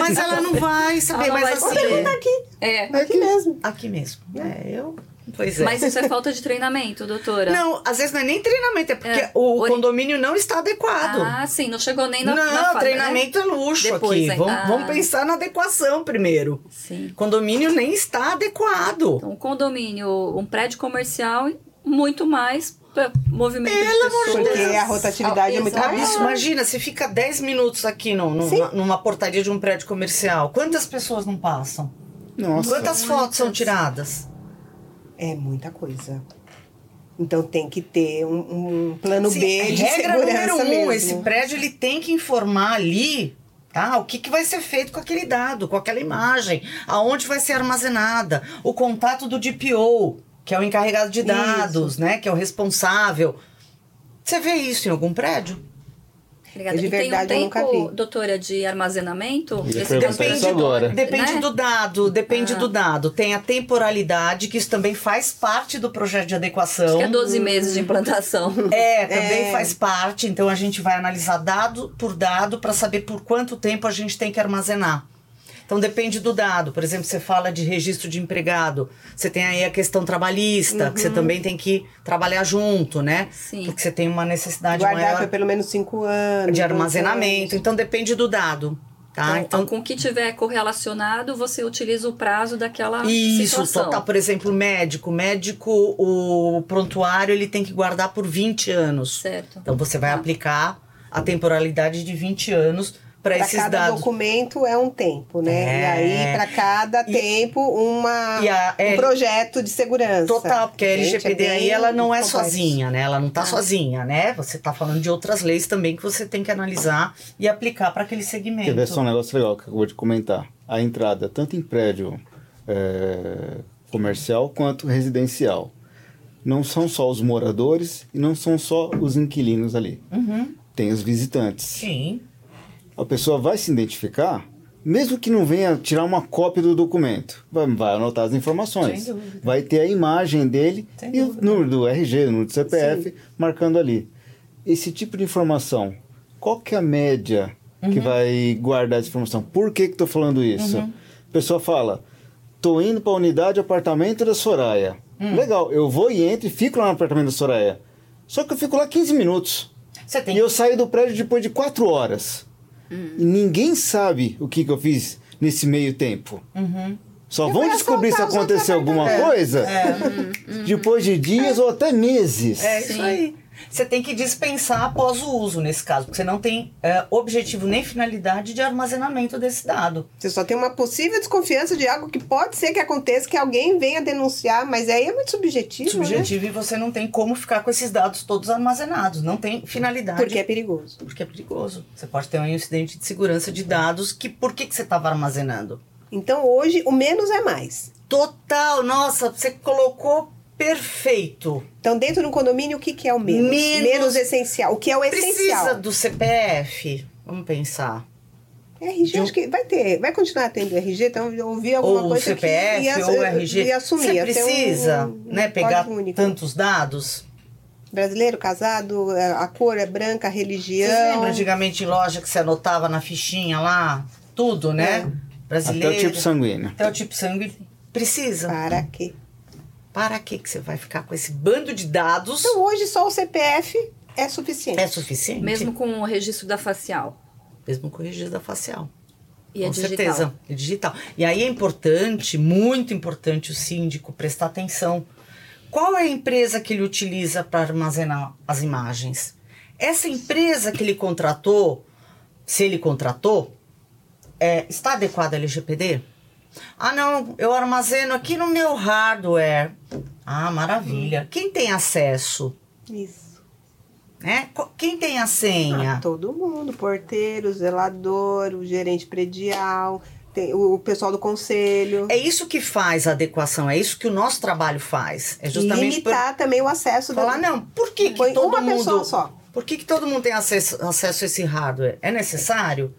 Mas ela não vai saber, Ela não mas vai assim. saber. Aqui, É. aqui mesmo. Aqui mesmo. É, eu. Pois é. Mas isso é falta de treinamento, doutora. Não, às vezes não é nem treinamento, é porque É, o ori- condomínio não está adequado. Ah, sim, não chegou nem na. não, na fa- treinamento né? é luxo Depois, aqui. hein? Vamos, Ah. vamos pensar na adequação primeiro. Sim. Condomínio nem está adequado. Então, um condomínio, um prédio comercial, muito mais movimento Pelo de amor de pessoas. Porque a rotatividade é muito. Isso, imagina, você fica 10 minutos aqui no, no- na- numa portaria de um prédio comercial. Quantas pessoas não passam? Nossa. Quantas fotos são tiradas? É muita coisa. Então tem que ter um, um plano Sim, B de regra segurança número um, mesmo. esse prédio ele tem que informar ali tá? o que, que vai ser feito com aquele dado, com aquela imagem, aonde vai ser armazenada, o contato do DPO, que é o encarregado de dados, né? que é o responsável. Você vê isso em algum prédio? Obrigada. De e tem um verdade, eu nunca tempo, vi. doutora, de armazenamento? Eu ia Esse perguntar controle isso de- agora. Depende né? do dado, depende Ah. do dado. Tem a temporalidade, que isso também faz parte do projeto de adequação. Acho que é 12 meses de implantação. (laughs) É, também É. faz parte. Então a gente vai analisar dado por dado para saber por quanto tempo a gente tem que armazenar. Então depende do dado. Por exemplo, você fala de registro de empregado, você tem aí a questão trabalhista, que você também tem que trabalhar junto, né? Sim. Porque você tem uma necessidade Guardar maior por pelo menos cinco anos. de armazenamento. anos. Então depende do dado, tá? Então, com o que tiver correlacionado, você utiliza o prazo daquela Isso, situação. total. Por exemplo, médico. Médico, o prontuário, ele tem que guardar por 20 anos. Certo. Então você vai Tá. aplicar a temporalidade de 20 anos para esses cada dados. documento é um tempo, né? É. E aí, para cada E- tempo, uma, e a- um é- projeto de segurança. Total, porque a Gente, LGPD é aí bem ela não é complexo. sozinha, né? Ela não tá Ah. sozinha, né? Você tá falando de outras leis também que você tem que analisar e aplicar para aquele segmento. Quer ver só um negócio legal que eu vou te comentar? A entrada, tanto em prédio é, comercial quanto residencial. Não são só os moradores e não são só os inquilinos ali. Uhum. Tem os visitantes. Sim. A pessoa vai se identificar, mesmo que não venha tirar uma cópia do documento. Vai, vai anotar as informações. Vai ter a imagem dele Sem e o número do RG, o número do CPF, marcando ali. Esse tipo de informação, qual que é a média que Uhum. vai guardar essa informação? Por que que estou falando isso? A pessoa fala, tô indo para a unidade apartamento da Soraya. Legal, eu vou e entro e fico lá no apartamento da Soraya. Só que eu fico lá 15 minutos. Tem E eu saio do prédio depois de 4 horas. E ninguém sabe o que, que eu fiz nesse meio tempo. Só Eu vão descobrir se aconteceu alguma coisa depois de dias ou até meses. É isso Sim. aí. Você tem que dispensar após o uso nesse caso, porque você não tem é, objetivo nem finalidade de armazenamento desse dado. Você só tem uma possível desconfiança de algo que pode ser que aconteça, que alguém venha denunciar, mas aí é muito subjetivo, Subjetivo e você não tem como ficar com esses dados todos armazenados. Não tem né? finalidade. Porque é perigoso. Porque é perigoso. Você pode ter um incidente de segurança de dados que por que, que você estava armazenando? Então hoje o menos é mais. Total, nossa, você colocou perfeito. Então dentro do condomínio o que, que é o menos? Menos- essencial. O que é o essencial? Precisa do CPF? Vamos pensar. RG, um- acho que vai ter, vai continuar tendo RG, então eu ouvi alguma Ou o coisa CPF, que ia, ou o RG. ia assumir. Você ter um- precisa, um né, pegar único. tantos dados. Brasileiro, casado, a cor é branca, a religião. Vocês lembram antigamente em loja que você anotava na fichinha lá? Tudo, né? É. Até Brasileiro. o tipo sanguíneo. Até o tipo sangue. Precisa. Para quê? Para que que você vai ficar com esse bando de dados? Então hoje só o CPF é suficiente. É suficiente? Mesmo com o registro da facial. Mesmo com o registro da facial. E é com digital. certeza. É digital. E aí é importante, muito importante o síndico prestar atenção. Qual é a empresa que ele utiliza para armazenar as imagens? Essa empresa que ele contratou, se ele contratou, é, está adequada à LGPD? Ah, não, eu armazeno aqui no meu hardware. Ah, maravilha. Quem tem acesso? Isso. Né? Quem tem a senha? Ah, todo mundo, porteiro, zelador, o gerente predial, tem o, pessoal do conselho. É isso que faz a adequação, é isso que o nosso trabalho faz. É justamente por Limitar também o acesso falar, da... não, por que, que todo uma mundo. pessoa só. Por que, que todo mundo tem acesso, acesso a esse hardware? É necessário?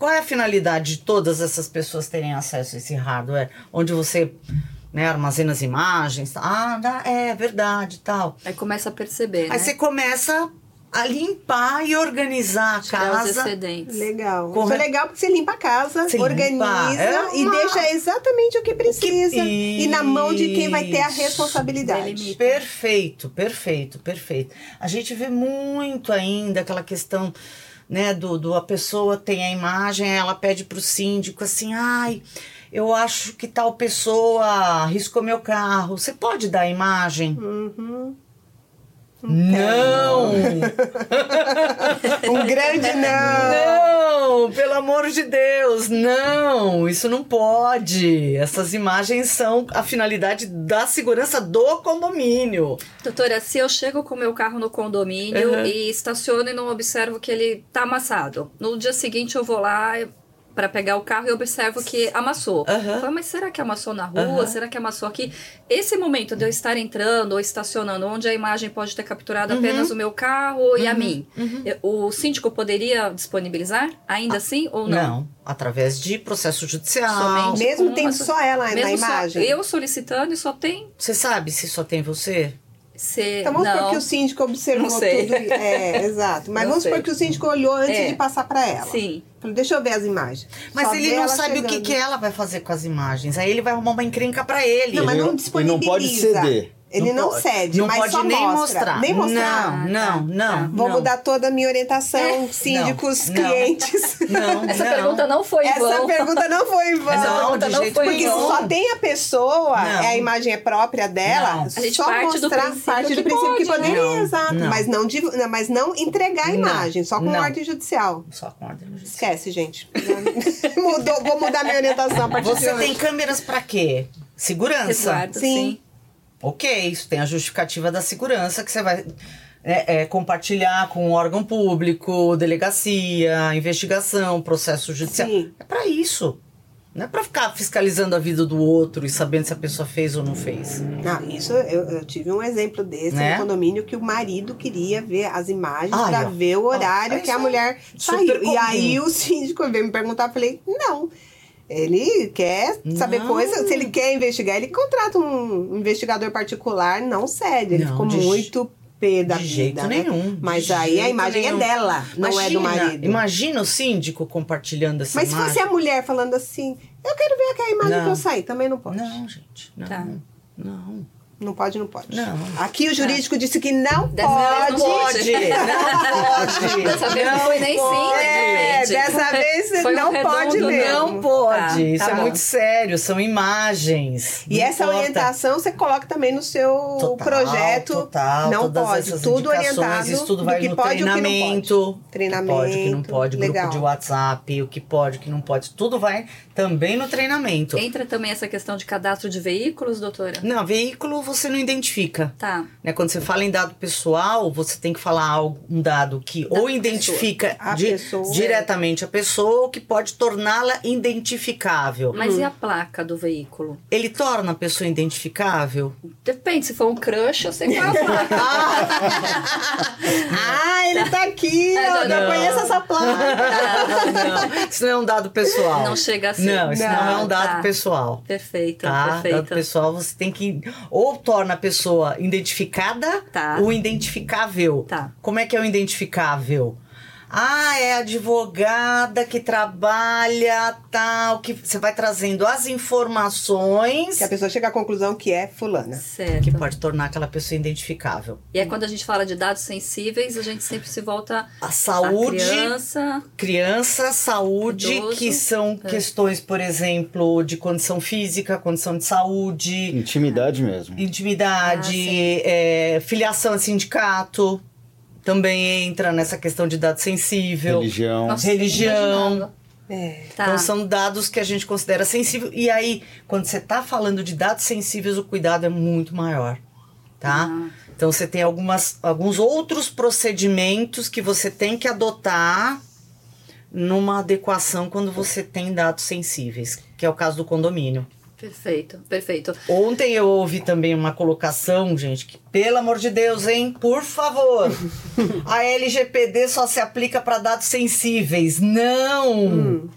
Qual é a finalidade de todas essas pessoas terem acesso a esse hardware? Onde você né, armazena as imagens. Ah, dá- é verdade tal. Aí começa a perceber, né? Aí você começa a limpar e organizar a Tirar os casa. excedentes. Legal. Isso Corre- é legal porque você limpa a casa, Você organiza. É e uma- deixa exatamente o que precisa. E na mão de quem vai ter a Isso. responsabilidade. Delimita. Perfeito, perfeito, perfeito. A gente vê muito ainda aquela questão, né, do, do a pessoa tem a imagem, ela pede pro síndico assim, ai, eu acho que tal pessoa riscou meu carro. Você pode dar a imagem? Uhum. Não! (laughs) Um grande não. Não, pelo amor de Deus, não, isso não pode. Essas imagens são a finalidade da segurança do condomínio. Doutora, se eu chego com o meu carro no condomínio Uhum. e estaciono e não observo que ele tá amassado, no dia seguinte eu vou lá para pegar o carro e observo que amassou. Uhum. Falo, Mas será que amassou na rua? Uhum. Será que amassou aqui? Esse momento de eu estar entrando ou estacionando, onde a imagem pode ter capturado apenas o meu carro e a mim, eu- o síndico poderia disponibilizar ainda assim ou não? através de processo judicial. Somente. Mesmo uma- só ela na imagem. eu solicitando e só tem Você sabe se só tem você? Ser. Então vamos não. supor que o síndico observou Não sei. tudo. É, (laughs) exato. Mas Não vamos sei. supor que o síndico olhou antes É. de passar para ela. Sim. Falou, deixa eu ver as imagens. Mas Só ele não sabe o que, chegando. que ela vai fazer com as imagens. Aí ele vai arrumar uma encrenca pra ele. Não, mas Ele não não- ele não pode disponibiliza. ceder. Ele não, pode- cede, não mas pode só nem mostra. mostrar. Nem mostrar. Não, não, Ah, não. tá. Vou não. mudar toda a minha orientação, (laughs) síndicos, não. clientes. (laughs) Não, Essa não. pergunta não foi em Essa vão. pergunta não foi em vão. Essa Não, pergunta de não jeito foi Porque vão. só tem a pessoa, Não. a imagem é própria dela, Não. A gente só parte do mostrar princípio parte que do princípio que pode, né? poderia, Não, exato. não. Mas, não, div- não, mas não entregar a Não, imagem, só com não. ordem judicial. Só com ordem judicial. Esquece, gente. (laughs) Mudou, vou mudar minha orientação a partir de Você hoje. tem câmeras pra quê? Segurança. Resguardo, Sim. sim. Ok, isso tem a justificativa da segurança que você vai é, é, compartilhar com o órgão público, delegacia, investigação, processo judicial. Sim. É pra isso. Não é pra ficar fiscalizando a vida do outro e sabendo se a pessoa fez ou não fez. Não, isso eu, eu tive um exemplo desse Né? no condomínio que o marido queria ver as imagens ó. ver o horário Ó, que a mulher saiu. comum. E aí o (laughs) síndico veio me perguntar, falei, não. Ele quer saber Não. coisa, se ele quer investigar, ele contrata um investigador particular, não cede. Ele Não, ficou de muito pé da de vida, jeito né? nenhum. Mas de aí a imagem nenhum. é dela, não é do Imagina- marido. Imagina o síndico compartilhando essa Mas se imagem. fosse a mulher falando assim, eu quero ver aquela imagem Não. que eu saí, também não pode. Não, gente. Não. Tá. Não. Não pode, não pode. Não. Aqui o jurídico disse que não Dessa pode. não pode. Não pode. Dessa vez não foi nem sim, É, dessa vez Foi um não redondo, pode mesmo. Não pode. Tá, Isso tá é bom. muito sério. São imagens. E Não essa importa. orientação você coloca também no seu Total, projeto. total, não todas pode. essas Tudo orientado. Isso tudo do vai que no pode não pode. treinamento. Treinamento. O que pode, o que não pode, legal. grupo de WhatsApp, o que pode, o que não pode. Tudo vai também no treinamento. Entra também essa questão de cadastro de veículos, doutora? Não, veículo você não identifica. Tá. Né? Quando você fala em dado pessoal, você tem que falar algo, um dado que ou identifica A di- pessoa. diretamente a pessoa ou que pode torná-la identificável. Mas e a placa do veículo? Ele torna a pessoa identificável? Depende, se for um crush, eu sei qual é a placa. (laughs) (laughs) Ah, aqui, É, eu não. conheço essa placa. não, isso não é um dado pessoal. Não chega a ser. Não, isso não, é um Não, dado tá. pessoal. Perfeito, Tá? perfeito. Dado pessoal, você tem que. Ou torna a pessoa identificada Tá. ou identificável. Tá. Como é que é o identificável? Ah, é advogada que trabalha, tal, que você vai trazendo as informações Que a pessoa chega à conclusão que é fulana. Certo. que pode tornar aquela pessoa identificável. E aí, quando a gente fala de dados sensíveis, a gente sempre se volta A à saúde, criança. criança, saúde, Idoso. que são É. questões, por exemplo, de condição física, condição de saúde, Intimidade mesmo. Ah, intimidade, sim. é, filiação a sindicato, também entra nessa questão de dado sensível. Religião. Nossa, Religião. É. Tá. Então são dados que a gente considera sensível. E aí, quando você está falando de dados sensíveis, o cuidado é muito maior, tá? Ah. Então você tem algumas, alguns outros procedimentos que você tem que adotar numa adequação quando você tem dados sensíveis, que é o caso do condomínio. Perfeito, perfeito. Ontem eu ouvi também uma colocação, gente, que pelo amor de Deus, hein? Por favor. (laughs) a LGPD só se aplica para dados sensíveis. Não.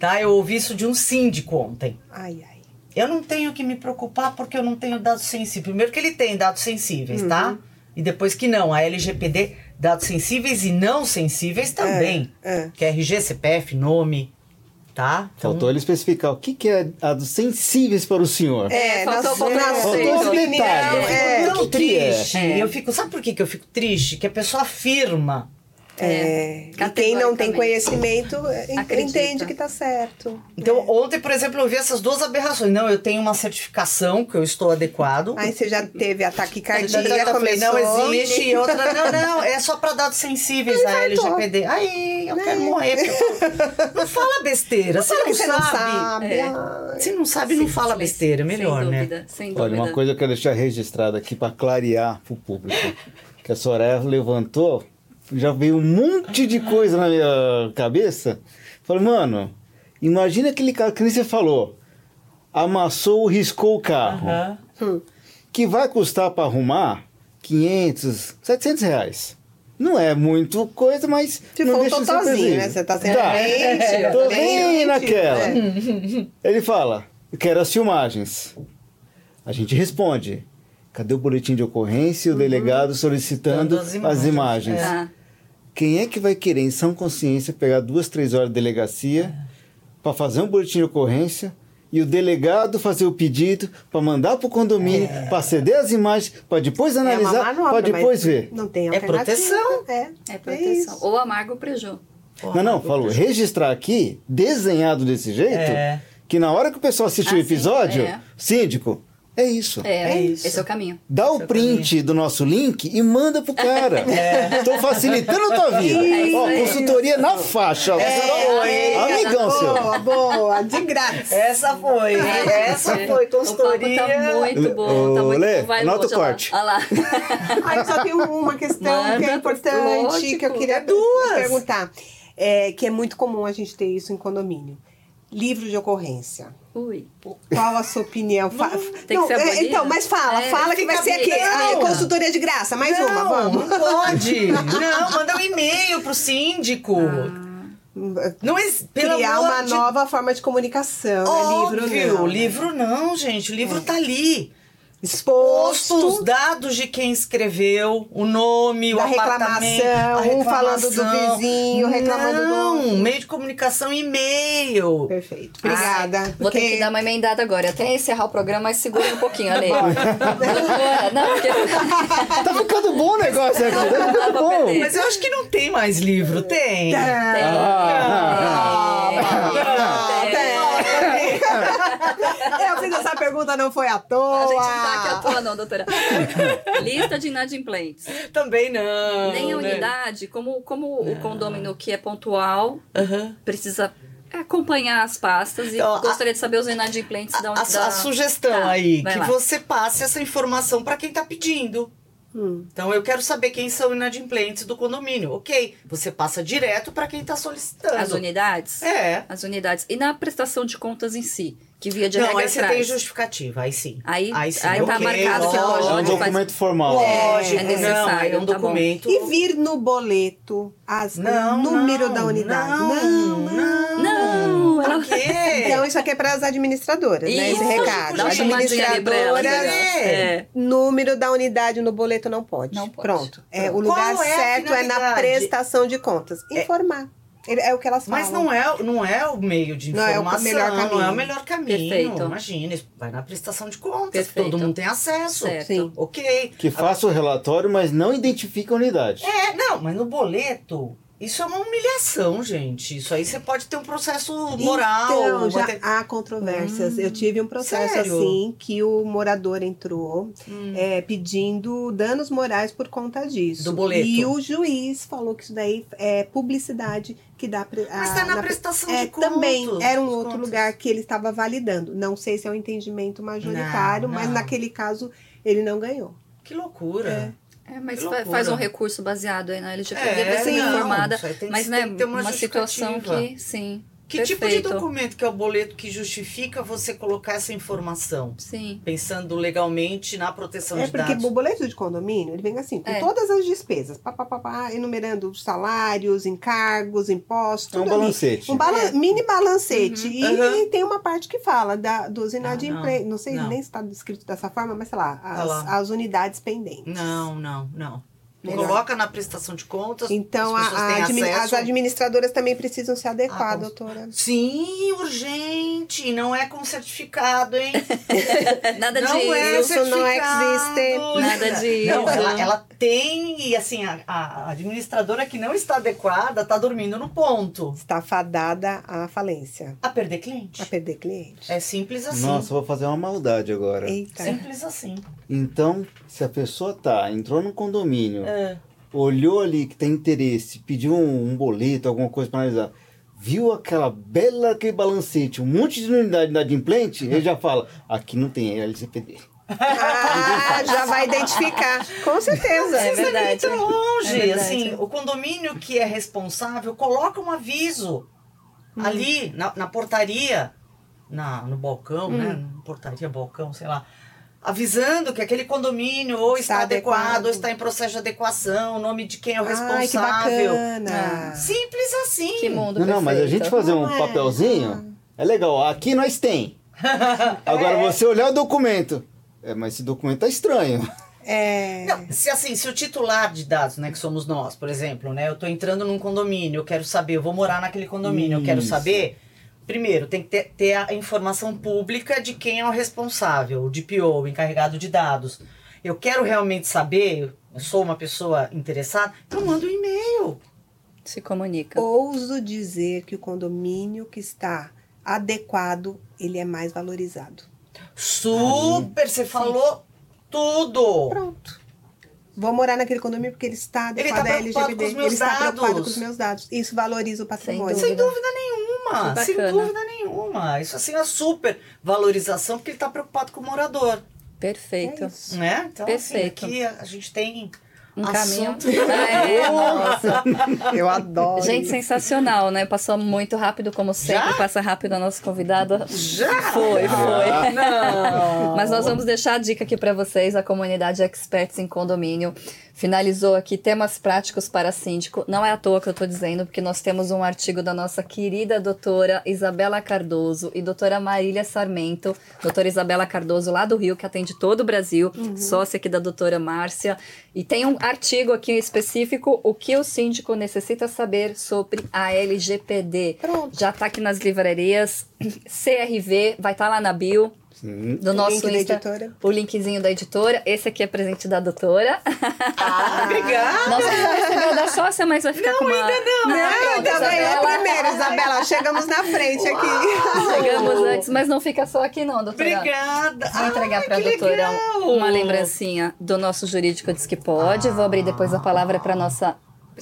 Tá? Eu ouvi isso de um síndico ontem. Ai, ai. Eu não tenho que me preocupar porque eu não tenho dados sensíveis. Primeiro que ele tem dados sensíveis, tá? E depois que não, a LGPD, dados sensíveis e não sensíveis também. é. Que é RG, CPF, nome, tá? Então, Faltou ele especificar o que, que é dados sensíveis para o senhor. É, faltou na, na sua opinião, é, tão O que que é? triste. É. Eu fico, sabe por que, que eu fico triste? Que a pessoa afirma. É, e quem não tem conhecimento é, Acredita. entende que tá certo. Então, É. ontem, por exemplo, eu vi essas duas aberrações. Não, eu tenho uma certificação que eu estou adequado. Aí você já teve ataque cardíaco, já- falei, não existe. E outra, não, não, é só para dados sensíveis a infartou. LGPD. Aí, eu quero morrer. porque eu falo, Não fala besteira. Você não você não sabe. sabe. É. Se não sabe, não fala besteira. Melhor, sem né? dúvida, Sem dúvida. Olha, uma coisa que eu quero deixar registrada aqui para clarear para o público. Que a Soraya levantou, já veio um monte de coisa na minha cabeça. Falei, mano, imagina aquele cara que nem você falou. Amassou, riscou o carro. Aham. Hum. Que vai custar para arrumar 500, 700 reais. Não é muito coisa, mas Se não for deixa totalzinho, né? Você tá sendo Tá. bem, Tô bem naquela. é. (laughs) Ele fala, eu quero as filmagens. A gente responde. Cadê o boletim de ocorrência e o delegado solicitando as as imagens. imagens? É. Quem é que vai querer, em sã consciência, pegar duas, três horas de delegacia para fazer um boletim de ocorrência e o delegado fazer o pedido para mandar para o condomínio, para ceder as imagens, para depois É analisar, manobra, para depois ver? Não tem É proteção. É, É proteção. isso. Ou amarga o preju. Não, não, falou, registrar aqui, desenhado desse jeito, É. que na hora que o pessoal assistir Ah, o sim, episódio, é. síndico, é isso. É, É isso. esse é o caminho. Dá o print do nosso link e manda pro cara. (laughs) Tô facilitando a tua vida. É isso Ó, aí. consultoria na faixa. Essa foi. Amigão seu. Boa, boa, de grátis. Essa foi. Essa foi O papo consultoria. tá muito bom, tá muito Lê, bom. Vai, anota Lô, o corte. Olha lá. (laughs) Aí só tem uma questão que Manda, é importante, lógico. que eu queria Duas. perguntar. É, que é muito comum a gente ter isso em condomínio. Livro de ocorrência. Ui. Qual a sua opinião? Tem que ser é, então, mas fala, É, fala que vai ser aqui. Ah, Não. consultoria de graça, mais não, uma, vamos. Não pode. (laughs) Não, manda um e-mail pro síndico. Não é, pelo Criar uma de nova forma de comunicação, né? Óbvio, livro não. livro não, gente. O livro tá ali. Exposto. os dados de quem escreveu, o nome, Da o apartamento, reclamação, a um falando do reclamação. vizinho, reclamando do Não, outro. meio de comunicação e-mail. Perfeito. Obrigada. Vou ter porque- que dar uma emendada agora. Até encerrar o programa, mas segura um pouquinho, Ale. Não, porque... Tá ficando bom o negócio aqui. Tá ficando bom. Mas eu acho que não tem mais livro, tem. Ah, Ah, Tem. Eu fiz essa pergunta, não foi à toa. A gente não tá aqui à toa, não, doutora. (laughs) Lista de inadimplentes. Também não. Nem a né? unidade, como, como o condômino que é pontual, precisa acompanhar as pastas e Então, a- gostaria de saber os inadimplentes da A, a- da- a sugestão Tá, aí, que lá. você passe essa informação para quem tá pedindo. Hum. Então eu quero saber quem são inadimplentes do condomínio. Ok, você passa direto para quem tá solicitando. As unidades? É. As unidades. E na prestação de contas em si, que via de Não, regra aí você traz. tem justificativa, aí sim. Aí- sim, aí tá ok, marcado que É lógico, um Pode, faz- documento formal. Lógico, É necessário, não, é um tá bom. documento. E vir no boleto as, Não, o número não, da unidade. Não, não. Não, Pra ela- quê? Então, isso aqui é para as administradoras, né? Esse Isso, recado. dá Administradoras, né? É. número da unidade no boleto não pode. Não pode. Pronto. É, o Qual lugar é a certo é na finalidade? prestação de contas. Informar. É, é o que elas falam. Mas não é, não é o meio de Não é o informação, melhor não é caminho. o melhor caminho. Perfeito. Imagina, vai na prestação de contas, Perfeito. todo mundo tem acesso. Certo. Sim. Ok. Que faça o relatório, mas não identifica a unidade. É, não, mas no boleto, isso é uma humilhação, gente. Isso aí você pode ter um processo moral. Então, já ter- há controvérsias. Eu tive um processo Sério? assim que o morador entrou Hum. é, pedindo danos morais por conta disso. Do boleto. E o juiz falou que isso daí é publicidade que dá pre- Mas tá na pre- prestação é, de contas. Também era um outro contas. lugar que ele estava validando. Não sei se é um entendimento majoritário, Não, mas não. naquele caso ele não ganhou. Que loucura. É, mas Que fa- loucura. faz um recurso baseado aí na LGPD, É, vai ser não, informada. isso aí tem Mas, tem né, ter uma uma, situação que, sim. Que tipo de perfeito. documento que é o boleto que justifica você colocar essa informação? Sim. Pensando legalmente na proteção É de porque dados. o boleto de condomínio, ele vem assim, com É. todas as despesas, pá, pá, pá, pá, enumerando os salários, encargos, impostos, É um balancete. Um bala- mini balancete. E Uhum. ele tem uma parte que fala da, dos inadimplentes. não, sei não. nem se está descrito dessa forma, mas sei lá, Tá as, lá. as unidades pendentes. Não, não, não. Melhor. Coloca na prestação de contas. Então, as a- admi- as administradoras também precisam se adequar, Ah, doutora. Sim, urgente. Não é com certificado, hein? (laughs) Nada não disso. é Isso não certificado. existe. Nada disso. Não, ela, ela tem, e assim, a, a administradora que não está adequada está dormindo no ponto. Está fadada à falência, A perder cliente. a perder cliente. É simples assim. Nossa, eu vou fazer uma maldade agora. Eita. Simples assim. Então, se a pessoa tá, entrou no condomínio, É. olhou ali que tem interesse, pediu um, um boleto, alguma coisa para analisar, viu aquela bela aquele balancete, um monte de unidade inadimplente, ele já fala, aqui não tem LCPD. Ah, já vai identificar. Com certeza. É verdade. Muito longe. É assim, o condomínio que é responsável coloca um aviso Uhum. ali na, na portaria, na, no balcão, né? Hum. Portaria, balcão, sei lá. Avisando que aquele condomínio ou está, Está adequado, adequado. ou está em processo de adequação, o nome de quem é o Ai, que responsável. bacana. Simples assim. Que mundo Não, não, mas a gente fazer um Não é. papelzinho é legal. Aqui nós tem. (laughs) Agora você olhar o documento. É, mas esse documento tá estranho. É. Não, se assim, se o titular de dados, né, que somos nós, por exemplo, né, eu tô entrando num condomínio, eu quero saber, eu vou morar naquele condomínio, eu quero Isso. saber. Primeiro, tem que ter, ter a informação pública de quem é o responsável, o DPO, o encarregado de dados. Eu quero realmente saber, eu sou uma pessoa interessada, então eu mando um e-mail. Se comunica. Ouso dizer que o condomínio que está adequado, ele é mais valorizado. Super, você falou tudo. Pronto. Vou morar naquele condomínio porque ele está Ele adequado tá à meus ele está preocupado dados. com os meus dados. Isso valoriza o patrimônio. Sem dúvida nenhuma, Que sem dúvida nenhuma. Isso assim é super valorização porque ele está preocupado com o morador. Perfeito. É isso. Né? Então, Perfeito. assim, aqui a gente tem Um assunto. caminho. (laughs) É, nossa. Eu adoro. Gente, sensacional, né? Passou muito rápido, como sempre. Já? Passa rápido a nossa convidada. Já? Foi, foi. Não. Mas nós vamos deixar a dica aqui para vocês, a comunidade Experts em Condomínio. Finalizou aqui temas práticos para síndico. Não é à toa que eu estou dizendo, porque nós temos um artigo da nossa querida doutora Isabela Cardoso e doutora Marília Sarmento, doutora Isabela Cardoso lá do Rio, que atende todo o Brasil, sócia aqui da doutora Márcia. E tem um artigo aqui específico, o que o síndico necessita saber sobre a LGPD. Pronto. Já está aqui nas livrarias, CRV, vai estar lá na bio Sim. do O nosso link Insta, editora. o linkzinho da editora. Esse aqui é presente da doutora. Ah, (laughs) obrigada. Nossa, já recebeu da sócia, mas vai ficar com uma... ainda não. Ah, Não, pronto, também é Isabela. o primeiro, Isabela. Chegamos na frente aqui. Chegamos antes, mas não fica só aqui não, doutora. Obrigada. Vou entregar Ai, para a doutora legal. uma lembrancinha do nosso jurídico Diz que pode. Vou abrir depois a palavra para nossa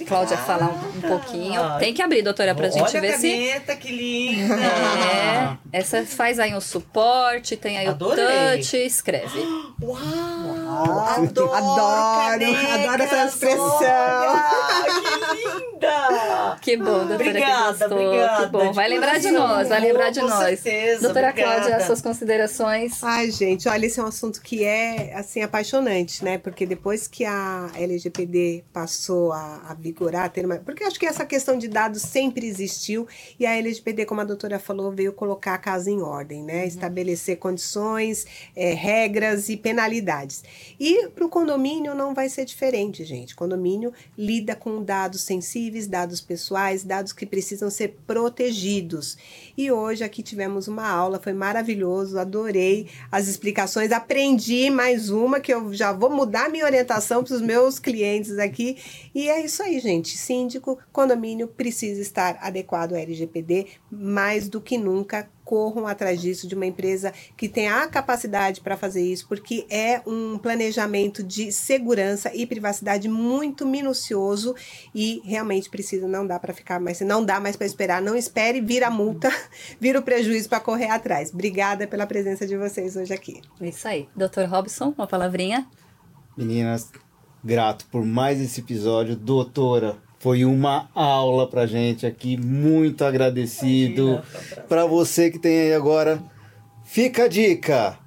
Cláudia falar um, um pouquinho. Tem que abrir, doutora, para a gente Olha ver a se... caneta, que linda. É, essa faz aí um suporte, tem aí Adorei. o touch, escreve. (gasps) Uau! Adoro! Adoro, canecas, adoro essa expressão. olha, que linda! Que bom, doutora, Obrigada, que gostou. obrigada, que bom. Vai lembrar de coração. nós, vai lembrar de Com nós. certeza, doutora obrigada. Cláudia, suas considerações. Ai, gente, olha, esse é um assunto que é, assim, apaixonante, né? Porque depois que a LGPD passou a, a vigorar, a ter uma... porque acho que essa questão de dados sempre existiu e a LGPD, como a doutora falou, veio colocar a casa em ordem, né? Estabelecer condições, eh, regras e penalidades. E para o condomínio não vai ser diferente, gente. Condomínio lida com dados sensíveis, dados pessoais, dados que precisam ser protegidos. E hoje aqui tivemos uma aula, foi maravilhoso, adorei as explicações, aprendi mais uma que eu já vou mudar minha orientação para os meus clientes aqui. E é isso aí, gente. Síndico, condomínio precisa estar adequado ao LGPD mais do que nunca. Corram atrás disso de uma empresa que tem a capacidade para fazer isso, porque é um planejamento de segurança e privacidade muito minucioso e realmente precisa, não dá para ficar mais, não dá mais para esperar, não espere, vira a multa, (laughs) vira o prejuízo para correr atrás. Obrigada pela presença de vocês hoje aqui. Isso aí. Doutor Robson, uma palavrinha. Meninas, grato por mais esse episódio. Doutora, foi uma aula pra gente aqui. Muito agradecido. Para você que tem aí agora, fica a dica.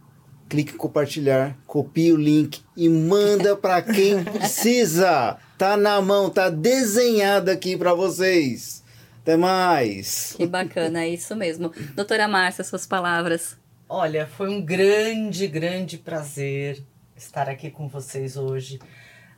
Clique em compartilhar, copie o link e manda para quem (laughs) precisa. Tá na mão, tá desenhado aqui para vocês. Até mais. Que bacana, é isso mesmo. Doutora Márcia, suas palavras. Olha, foi um grande, grande prazer estar aqui com vocês hoje.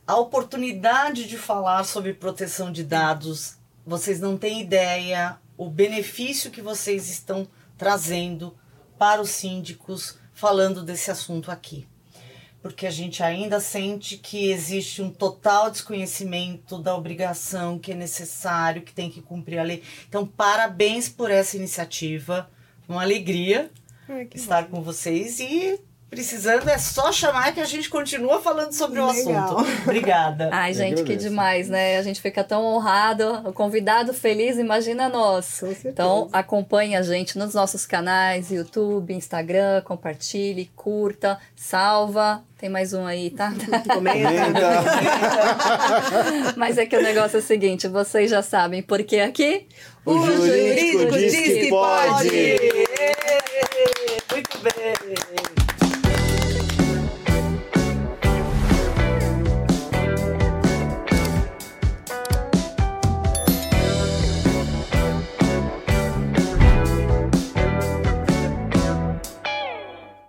A oportunidade de falar sobre proteção de dados, vocês não têm ideia o benefício que vocês estão trazendo para os síndicos falando desse assunto aqui. Porque a gente ainda sente que existe um total desconhecimento da obrigação que é necessário, que tem que cumprir a lei. Então, parabéns por essa iniciativa. Uma alegria estar com vocês e precisando é só chamar que a gente continua falando sobre o Legal. assunto. Obrigada. (laughs) Ai, gente, que demais, né? A gente fica tão honrado. O convidado feliz, imagina nós. Com certeza. Então, acompanhe a gente nos nossos canais, YouTube, Instagram, compartilhe, curta, salva. Tem mais um aí, tá? (laughs) Comenta. (laughs) Mas é que o negócio é o seguinte, vocês já sabem, porque aqui O jurídico diz que pode.